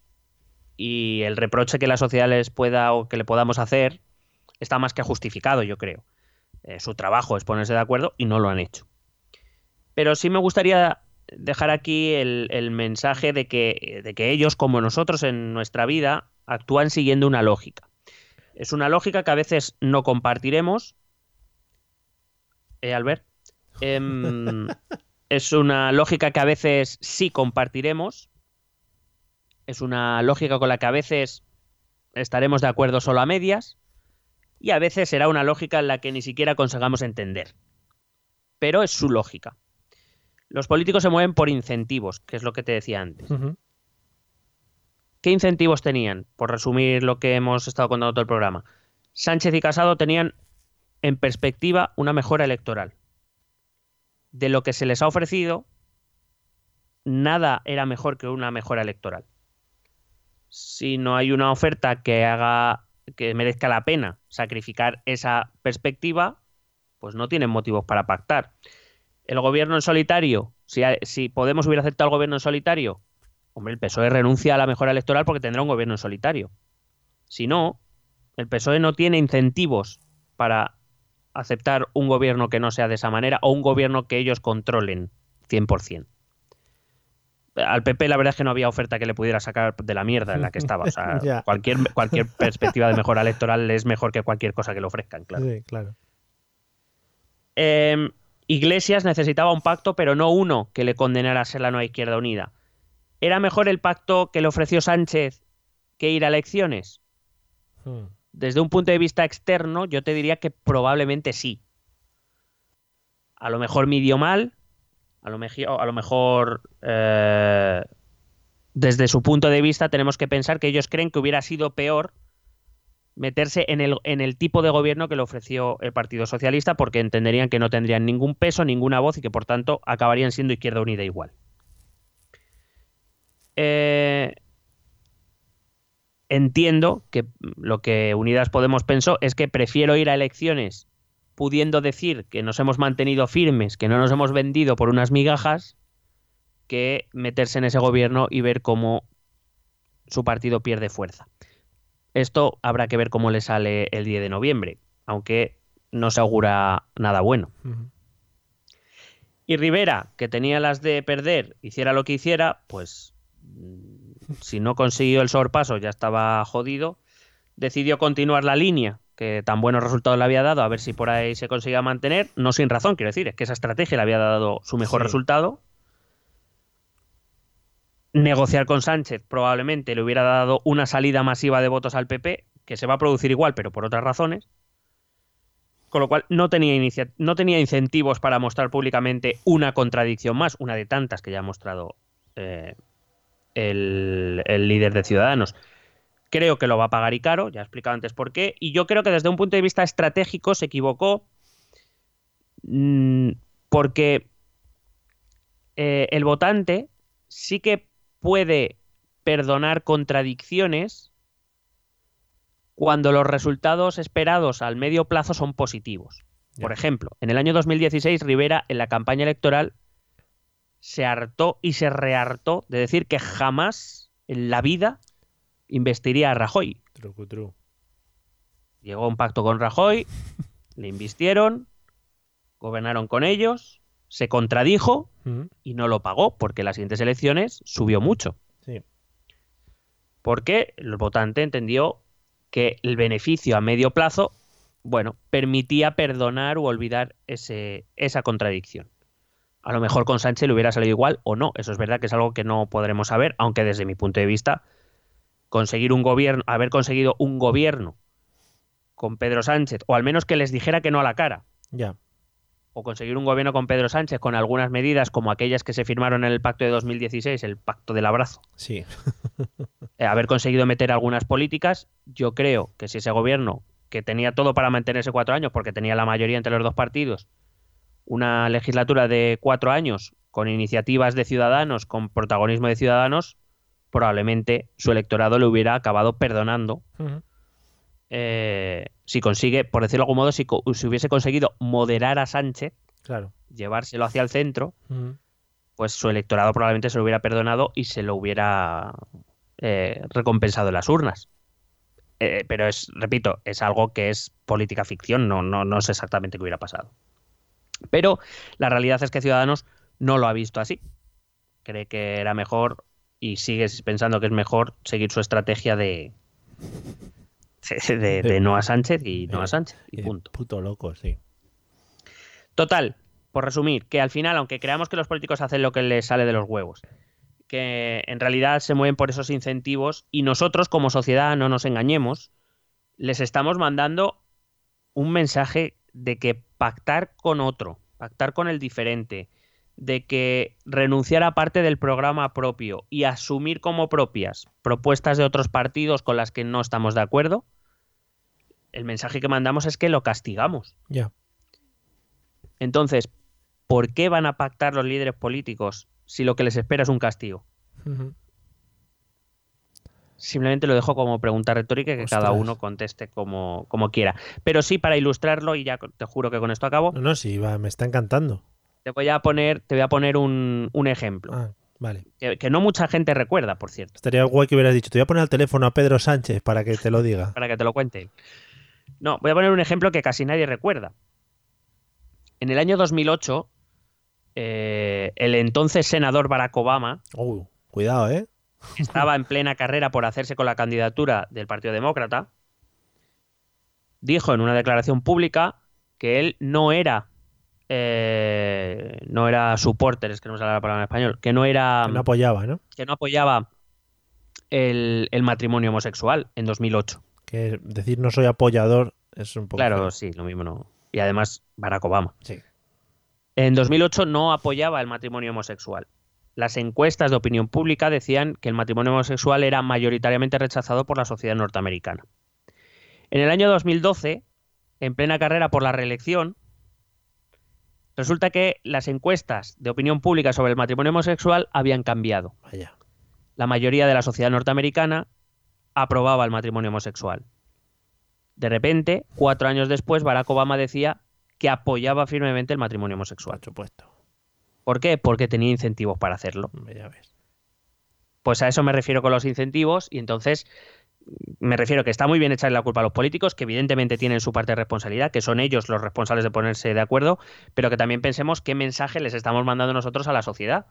y el reproche que la sociedad les pueda o que le podamos hacer está más que justificado, yo creo. Eh, su trabajo es ponerse de acuerdo y no lo han hecho. Pero sí me gustaría dejar aquí el, mensaje de que, de que, ellos, como nosotros en nuestra vida, actúan siguiendo una lógica. Es una lógica que a veces no compartiremos. Eh, Albert. Em, es una lógica que a veces sí compartiremos. Es una lógica con la que a veces estaremos de acuerdo solo a medias. Y a veces será una lógica en la que ni siquiera consigamos entender. Pero es su lógica. Los políticos se mueven por incentivos, que es lo que te decía antes. ¿Qué incentivos tenían? Por resumir lo que hemos estado contando todo el programa. Sánchez y Casado tenían en perspectiva una mejora electoral. De lo que se les ha ofrecido, nada era mejor que una mejora electoral. Si no hay una oferta que haga que merezca la pena sacrificar esa perspectiva, pues no tienen motivos para pactar. El gobierno en solitario, si, si Podemos hubiera aceptado el gobierno en solitario, hombre, el PSOE renuncia a la mejora electoral porque tendrá un gobierno en solitario. Si no, el PSOE no tiene incentivos para aceptar un gobierno que no sea de esa manera o un gobierno que ellos controlen 100% al PP la verdad es que no había oferta que le pudiera sacar de la mierda en la que estaba. O sea, cualquier, cualquier perspectiva de mejora electoral es mejor que cualquier cosa que le ofrezcan, claro. Sí, claro. Em, Iglesias necesitaba un pacto, pero no uno que le condenara a ser la nueva izquierda unida. ¿Era mejor el pacto que le ofreció Sánchez que ir a elecciones? Hmm. Desde un punto de vista externo, yo te diría que probablemente sí. A lo mejor midió mal, a lo, a lo mejor, eh, desde su punto de vista, tenemos que pensar que ellos creen que hubiera sido peor meterse en el, en el tipo de gobierno que le ofreció el Partido Socialista porque entenderían que no tendrían ningún peso, ninguna voz y que por tanto acabarían siendo Izquierda Unida igual. Eh, entiendo que lo que Unidas Podemos pensó es que prefiero ir a elecciones pudiendo decir que nos hemos mantenido firmes, que no nos hemos vendido por unas migajas, que meterse en ese gobierno y ver cómo su partido pierde fuerza. Esto habrá que ver cómo le sale el 10 de noviembre, aunque no se augura nada bueno. Y Rivera, que tenía las de perder, hiciera lo que hiciera, pues mm, si no consiguió el sorpaso ya estaba jodido, decidió continuar la línea que tan buenos resultados le había dado, a ver si por ahí se consiga mantener, no sin razón, quiero decir, es que esa estrategia le había dado su mejor resultado. Negociar con Sánchez probablemente le hubiera dado una salida masiva de votos al PP, que se va a producir igual, pero por otras razones. Con lo cual no tenía, no tenía incentivos para mostrar públicamente una contradicción más, una de tantas que ya ha mostrado eh, el, líder de Ciudadanos Creo que lo va a pagar y caro, ya he explicado antes por qué. Y yo creo que desde un punto de vista estratégico se equivocó mm, porque eh, el votante sí que puede perdonar contradicciones cuando los resultados esperados al medio plazo son positivos. Por ejemplo, en el año 2016 Rivera en la campaña electoral se hartó y se rehartó de decir que jamás en la vida investiría a Rajoy. Llegó a un pacto con Rajoy, le invistieron, gobernaron con ellos, se contradijo y no lo pagó porque las siguientes elecciones subió mucho. Porque el votante entendió que el beneficio a medio plazo, bueno, permitía perdonar o olvidar ese, esa contradicción. A lo mejor con Sánchez le hubiera salido igual o no. Eso es verdad que es algo que no podremos saber, aunque desde mi punto de vista conseguir un gobierno, haber conseguido un gobierno con Pedro Sánchez, o al menos que les dijera que no a la cara. Ya. O conseguir un gobierno con Pedro Sánchez con algunas medidas como aquellas que se firmaron en el pacto de 2016, el pacto del abrazo. Sí. Eh, haber conseguido meter algunas políticas, yo creo que si ese gobierno, que tenía todo para mantenerse cuatro años, porque tenía la mayoría entre los dos partidos, una legislatura de cuatro años con iniciativas de ciudadanos, con protagonismo de ciudadanos, probablemente su electorado le hubiera acabado perdonando. Eh, si consigue, por decirlo de algún modo, si, hubiese conseguido moderar a Sánchez, claro. llevárselo hacia el centro, pues su electorado probablemente se lo hubiera perdonado y se lo hubiera eh, recompensado en las urnas. Eh, pero es, repito, es algo que es política ficción, no, no, no sé exactamente qué hubiera pasado. Pero la realidad es que Ciudadanos no lo ha visto así. Cree que era mejor y sigues pensando que es mejor seguir su estrategia de, De, no a Sánchez y no a Sánchez. Y punto. Puto loco, sí. Total, por resumir, que al final, aunque creamos que los políticos hacen lo que les sale de los huevos, que en realidad se mueven por esos incentivos y nosotros como sociedad, no nos engañemos, les estamos mandando un mensaje de que pactar con otro, pactar con el diferente, de que renunciar a parte del programa propio y asumir como propias propuestas de otros partidos con las que no estamos de acuerdo, el mensaje que mandamos es que lo castigamos. Ya. Entonces, ¿por qué van a pactar los líderes políticos si lo que les espera es un castigo? Simplemente lo dejo como pregunta retórica que cada uno conteste como, como, quiera. Pero sí, para ilustrarlo, y ya te juro que con esto acabo. No, no, sí, me está encantando. Te voy a poner, te voy a poner un, ejemplo. Ah, vale. Que, no mucha gente recuerda, por cierto. Estaría guay que hubieras dicho, te voy a poner el teléfono a Pedro Sánchez para que te lo diga. para que te lo cuente. No, voy a poner un ejemplo que casi nadie recuerda. En el año 2008, eh, el entonces senador Barack Obama. Uh, cuidado, ¿eh? estaba en plena carrera por hacerse con la candidatura del Partido Demócrata. Dijo en una declaración pública que él no era. Eh, no era supporter, es que no me sale la palabra en español. Que no era. Que no apoyaba, ¿no? Que no apoyaba el, el matrimonio homosexual en 2008. Que decir no soy apoyador es un poco. Claro, sí, lo mismo no. Y además, Barack Obama. Sí. En 2008 no apoyaba el matrimonio homosexual. Las encuestas de opinión pública decían que el matrimonio homosexual era mayoritariamente rechazado por la sociedad norteamericana. En el año 2012, en plena carrera por la reelección, resulta que las encuestas de opinión pública sobre el matrimonio homosexual habían cambiado. Vaya. La mayoría de la sociedad norteamericana aprobaba el matrimonio homosexual. De repente, cuatro años después, Barack Obama decía que apoyaba firmemente el matrimonio homosexual. Por supuesto. ¿Por qué? Porque tenía incentivos para hacerlo. Ya ves. Pues a eso me refiero con los incentivos y entonces me refiero que está muy bien echarle la culpa a los políticos, que evidentemente tienen su parte de responsabilidad, que son ellos los responsables de ponerse de acuerdo, pero que también pensemos qué mensaje les estamos mandando nosotros a la sociedad.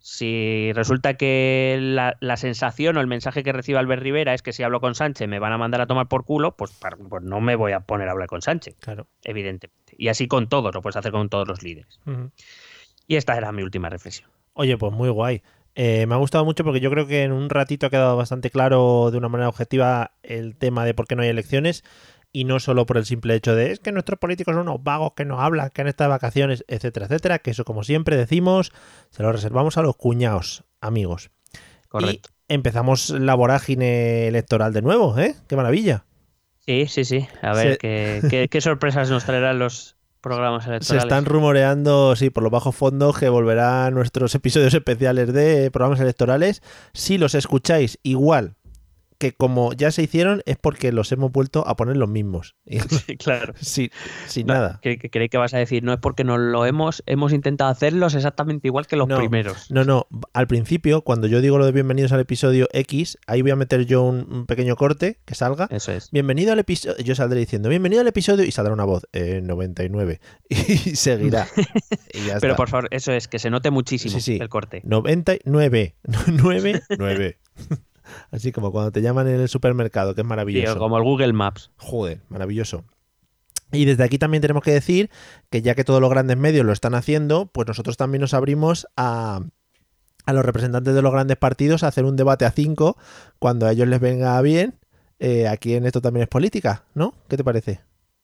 Si resulta que la, sensación o el mensaje que recibe Albert Rivera es que si hablo con Sánchez me van a mandar a tomar por culo, pues, pues no me voy a poner a hablar con Sánchez. Claro. Evidentemente. Y así con todos, lo puedes hacer con todos los líderes. Y esta era mi última reflexión. Oye, pues muy guay. Eh, me ha gustado mucho porque yo creo que en un ratito ha quedado bastante claro de una manera objetiva el tema de por qué no hay elecciones y no solo por el simple hecho de es que nuestros políticos son unos vagos que no hablan, que han estado de vacaciones, etcétera, etcétera, que eso como siempre decimos, se lo reservamos a los cuñados, amigos. Correcto. Y empezamos la vorágine electoral de nuevo, ¿eh? Qué maravilla. Sí, sí, sí. A ver, qué, qué, sorpresas nos traerán los, programas electorales. Se están rumoreando, sí, por los bajos fondos, que volverán nuestros episodios especiales de programas electorales. Si los escucháis igual que como ya se hicieron es porque los hemos vuelto a poner los mismos. Sí, claro. Sí, sin nada. Que, creí que vas a decir, no es porque no lo hemos, hemos intentado hacerlos exactamente igual que los primeros. No, no. Al principio, cuando yo digo lo de bienvenidos al episodio X, ahí voy a meter yo un, pequeño corte que salga. Eso es. Bienvenido al episodio. Yo saldré diciendo, bienvenido al episodio y saldrá una voz, eh, 99. Y seguirá. Pero por favor, eso es, que se note muchísimo el corte. 99. 9, 9. Así como cuando te llaman en el supermercado, que es maravilloso. como el Google Maps. Joder, maravilloso. Y desde aquí también tenemos que decir que ya que todos los grandes medios lo están haciendo, pues nosotros también nos abrimos a, a los representantes de los grandes partidos a hacer un debate a cinco cuando a ellos les venga bien. Eh, aquí en esto también es política, ¿no? ¿Qué te parece?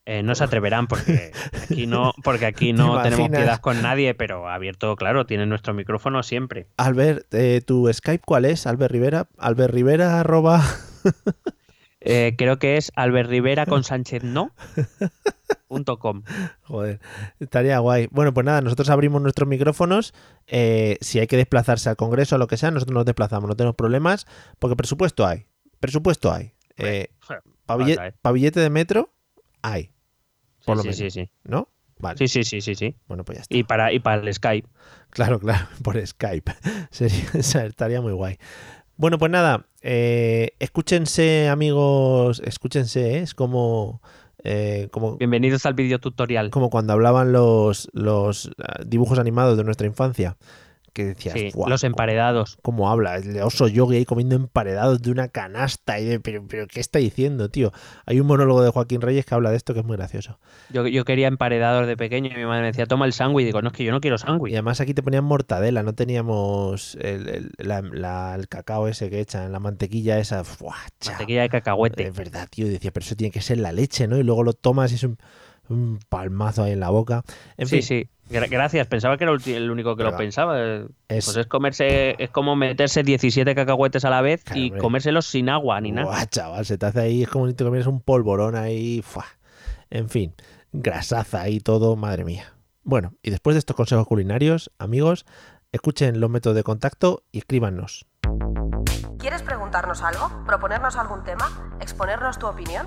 Eh, no se atreverán porque aquí no, porque aquí no tenemos piedad con nadie, pero abierto, claro, tienen nuestro micrófono siempre. Albert, eh, ¿tu Skype cuál es? Albert Rivera. Albert Rivera arroba... Eh, creo que es Albert Rivera con Sánchez no. Joder, estaría guay. Bueno, pues nada, nosotros abrimos nuestros micrófonos. si hay que desplazarse al Congreso o lo que sea, nosotros nos desplazamos, no tenemos problemas, porque presupuesto hay. Presupuesto hay. para billete de metro hay por sí, Sí, sí. ¿No? Vale. Sí, sí, sí, sí, sí. Bueno, pues ya está. Y para, y para el Skype. Claro, claro, por Skype. Sería, estaría muy guay. Bueno, pues nada, eh, escúchense, amigos, escúchense, ¿eh? es como, eh, como... Bienvenidos al video tutorial. Como cuando hablaban los, los ah, dibujos animados de nuestra infancia, que decías, Sí, "Guau, los emparedados. ¿Cómo habla? El oso yogi ahí comiendo emparedados de una canasta. Y de, pero, pero, ¿qué está diciendo, tío? Hay un monólogo de Joaquín Reyes que habla de esto que es muy gracioso. Yo, yo quería emparedados de pequeño y mi madre me decía, toma el sándwich. Digo, no, es que yo no quiero Y sándwich. además aquí te ponían mortadela, no teníamos el, el- la- la- el cacao ese que echan, la mantequilla esa. Mantequilla de cacahuete. Es verdad, tío. y Decía, pero eso tiene que ser la leche, ¿no? Y luego lo tomas y es un, un palmazo ahí en la boca. En sí, fin, sí. Gra- Gracias, pensaba que era el único que lo pensaba. Es, Pues es comerse, es como meterse 17 cacahuetes a la vez y comérselos sin agua ni nada. Buah, chaval, se te hace ahí, es como si te comieras un polvorón ahí. ¡fua! En fin, grasaza ahí todo, madre mía. Bueno, y después de estos consejos culinarios, amigos, escuchen los métodos de contacto y escríbanos. ¿Quieres preguntarnos algo? ¿Proponernos algún tema? ¿Exponernos tu opinión?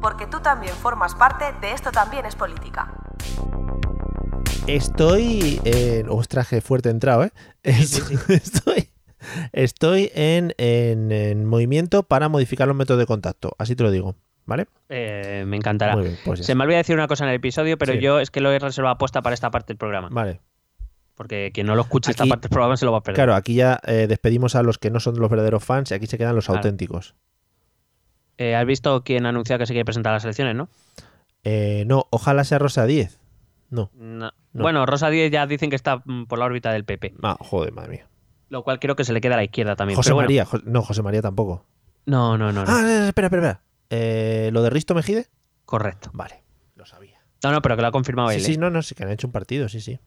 Porque tú también formas parte de Esto también es política. Estoy en. Ostras, qué fuerte he entrado, ¿eh? Es- Estoy, estoy en, en- en movimiento para modificar los métodos de contacto. Así te lo digo, ¿vale? Eh, me encantará. Muy bien, pues Se me olvidó decir una cosa en el episodio, pero Sí. yo es que lo he reservado aposta para esta parte del programa. Vale. Porque quien no lo escuche esta parte del programa se lo va a perder. Claro, aquí ya eh, despedimos a los que no son los verdaderos fans y aquí se quedan los Claro. auténticos. Eh, ¿Has visto quién ha anunciado que se quiere presentar a las elecciones, no? Eh, no, ojalá sea Rosa 10. No. No. No. Bueno, Rosa Díez ya dicen que está mm, por la órbita del PP, Ah, joder, madre mía. lo cual creo que se le queda a la izquierda también. José pero bueno. María. Jo- no, José María tampoco. No, no, no, no. Ah, eh, espera, espera, espera. Eh, ¿Lo de Risto Mejide? Correcto. Vale, lo sabía. No, no, pero que lo ha confirmado Sí, él. sí, ¿eh? no, no, sí que han hecho un partido, sí, sí.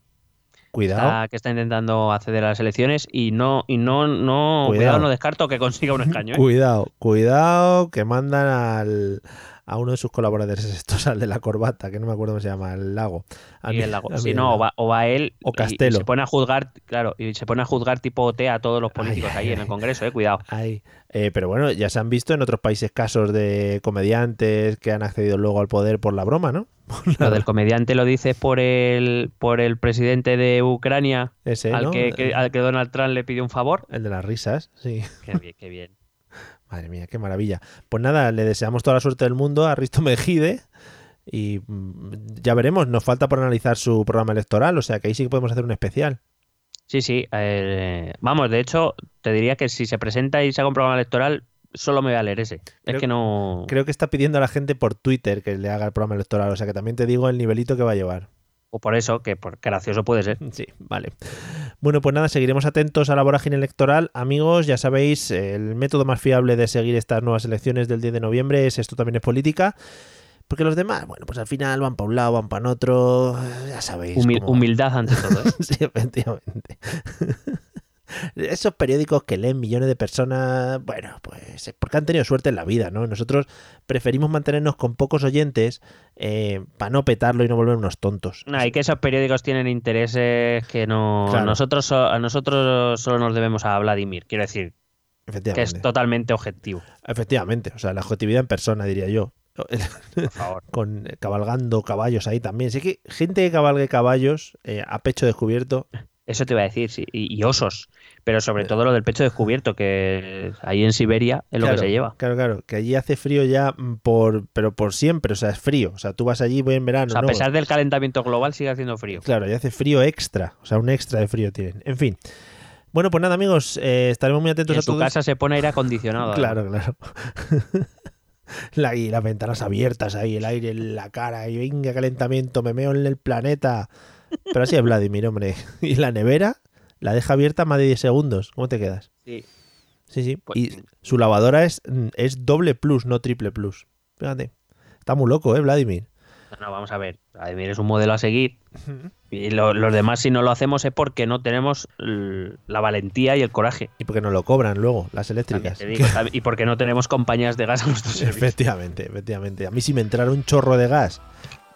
Cuidado. Está- que está intentando acceder a las elecciones y no, y no, no, Cuidado. cuidado, no descarto que consiga un escaño. ¿eh? Cuidado, cuidado, que mandan al, a uno de sus colaboradores, estos, al de la corbata, que no me acuerdo cómo se llama, el lago. A mí- Lago. a no, o va, o va él O y- y Castelo. se pone a juzgar, claro, y se pone a juzgar tipo OT a todos los políticos Ay, ahí ay, en el. Congreso, eh, cuidado. Ay, eh, pero bueno, ya se han visto en otros países casos de comediantes que han accedido luego al poder por la broma, ¿no? Lo del comediante lo dices por el por el presidente de Ucrania, Ese, al, ¿no? que, que- al que Donald Trump le pidió un favor. El de las risas, sí. Qué bien, qué bien. Madre mía, qué maravilla. Pues nada, le deseamos toda la suerte del mundo a Risto Mejide y mm, ya veremos, nos falta por analizar su programa electoral, o sea que ahí sí que podemos hacer un especial. Sí, sí. eh, vamos, de hecho, te diría que si se presenta y se haga un programa electoral, solo me voy a leer ese. Creo- es que no. Creo que está pidiendo a la gente por Twitter que le haga el programa electoral, o sea que también te digo el nivelito que va a llevar. O por eso, que por gracioso puede ser. Sí, vale. Bueno, pues nada, seguiremos atentos a la vorágine electoral. Amigos, ya sabéis, el método más fiable de seguir estas nuevas elecciones del 10 de noviembre es esto también es política. Porque los demás, bueno, pues al final van para un lado, van para otro, ya sabéis. Humil- humildad ante todo. ¿eh? Sí, efectivamente. Esos periódicos que leen millones de personas, bueno, pues es porque han tenido suerte en la vida, ¿no? Nosotros preferimos mantenernos con pocos oyentes para no petarlo y no volver unos tontos. Nah, y que esos periódicos tienen intereses que no. Claro. Nosotros so- a nosotros solo nos debemos a Vladimir. Quiero decir, que es totalmente objetivo. Efectivamente, o sea, la objetividad en persona, diría yo. Por favor. Con eh, cabalgando caballos ahí también. Sí que gente que cabalgue caballos eh, a pecho descubierto. Eso te iba a decir, sí. Y, y osos. Pero sobre todo lo del pecho descubierto, que ahí en Siberia es lo claro, que se lleva. Claro, claro, que allí hace frío ya mm, por, pero por siempre, o sea, es frío. O sea, tú vas allí voy en verano. O sea, a no, pesar del calentamiento global, sigue haciendo frío. Claro, ya hace frío extra, o sea, un extra de frío tienen. En fin. Bueno, pues nada, amigos, eh, estaremos muy Y atentos en a su todos. casa se pone aire acondicionado. Claro, claro. La- y las ventanas abiertas ahí, el aire en la cara, y venga, calentamiento, me meo en el planeta. Pero así es Vladimir, hombre. Y la nevera la deja abierta más de 10 segundos. ¿Cómo te quedas? Sí. Sí, sí. Pues- y su lavadora es, es doble plus, no triple plus. Fíjate. Está muy loco, ¿eh, Vladimir? No, vamos a ver. Vladimir es un modelo a seguir. Y lo- los demás, si no lo hacemos, es porque no tenemos la valentía y el coraje. Y porque no lo cobran luego, las eléctricas. y porque no tenemos compañías de gas a nuestro servicio. Efectivamente, efectivamente. A mí si me entrara un chorro de gas,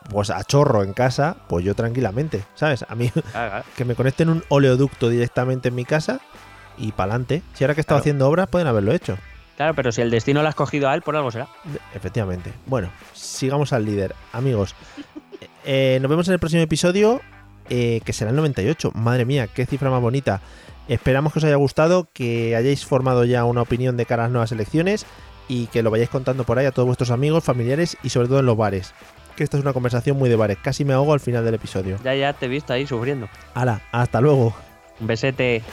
pues a chorro en casa, pues yo tranquilamente, ¿sabes? A mí que me conecten un oleoducto directamente en mi casa, y pa'lante. Si ahora que estaba Claro. haciendo obras, pueden haberlo hecho. Claro, pero si el destino lo ha escogido a él, por algo será. Efectivamente. Bueno, sigamos al líder. Amigos, eh, nos vemos en el próximo episodio, eh, que será el 98. Madre mía, qué cifra más bonita. Esperamos que os haya gustado, que hayáis formado ya una opinión de cara a las nuevas elecciones y que lo vayáis contando por ahí a todos vuestros amigos, familiares y sobre todo en los bares. Que esta es una conversación muy de bares. Casi me ahogo al final del episodio. Ya, ya te he visto ahí sufriendo. Hala, hasta luego. Un besete.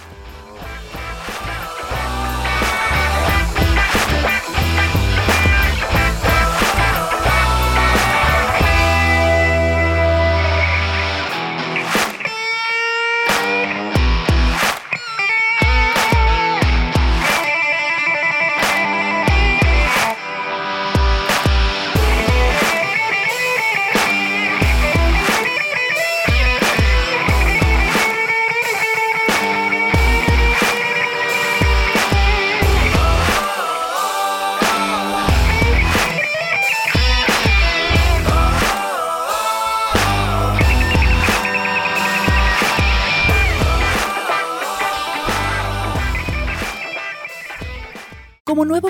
nuevo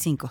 45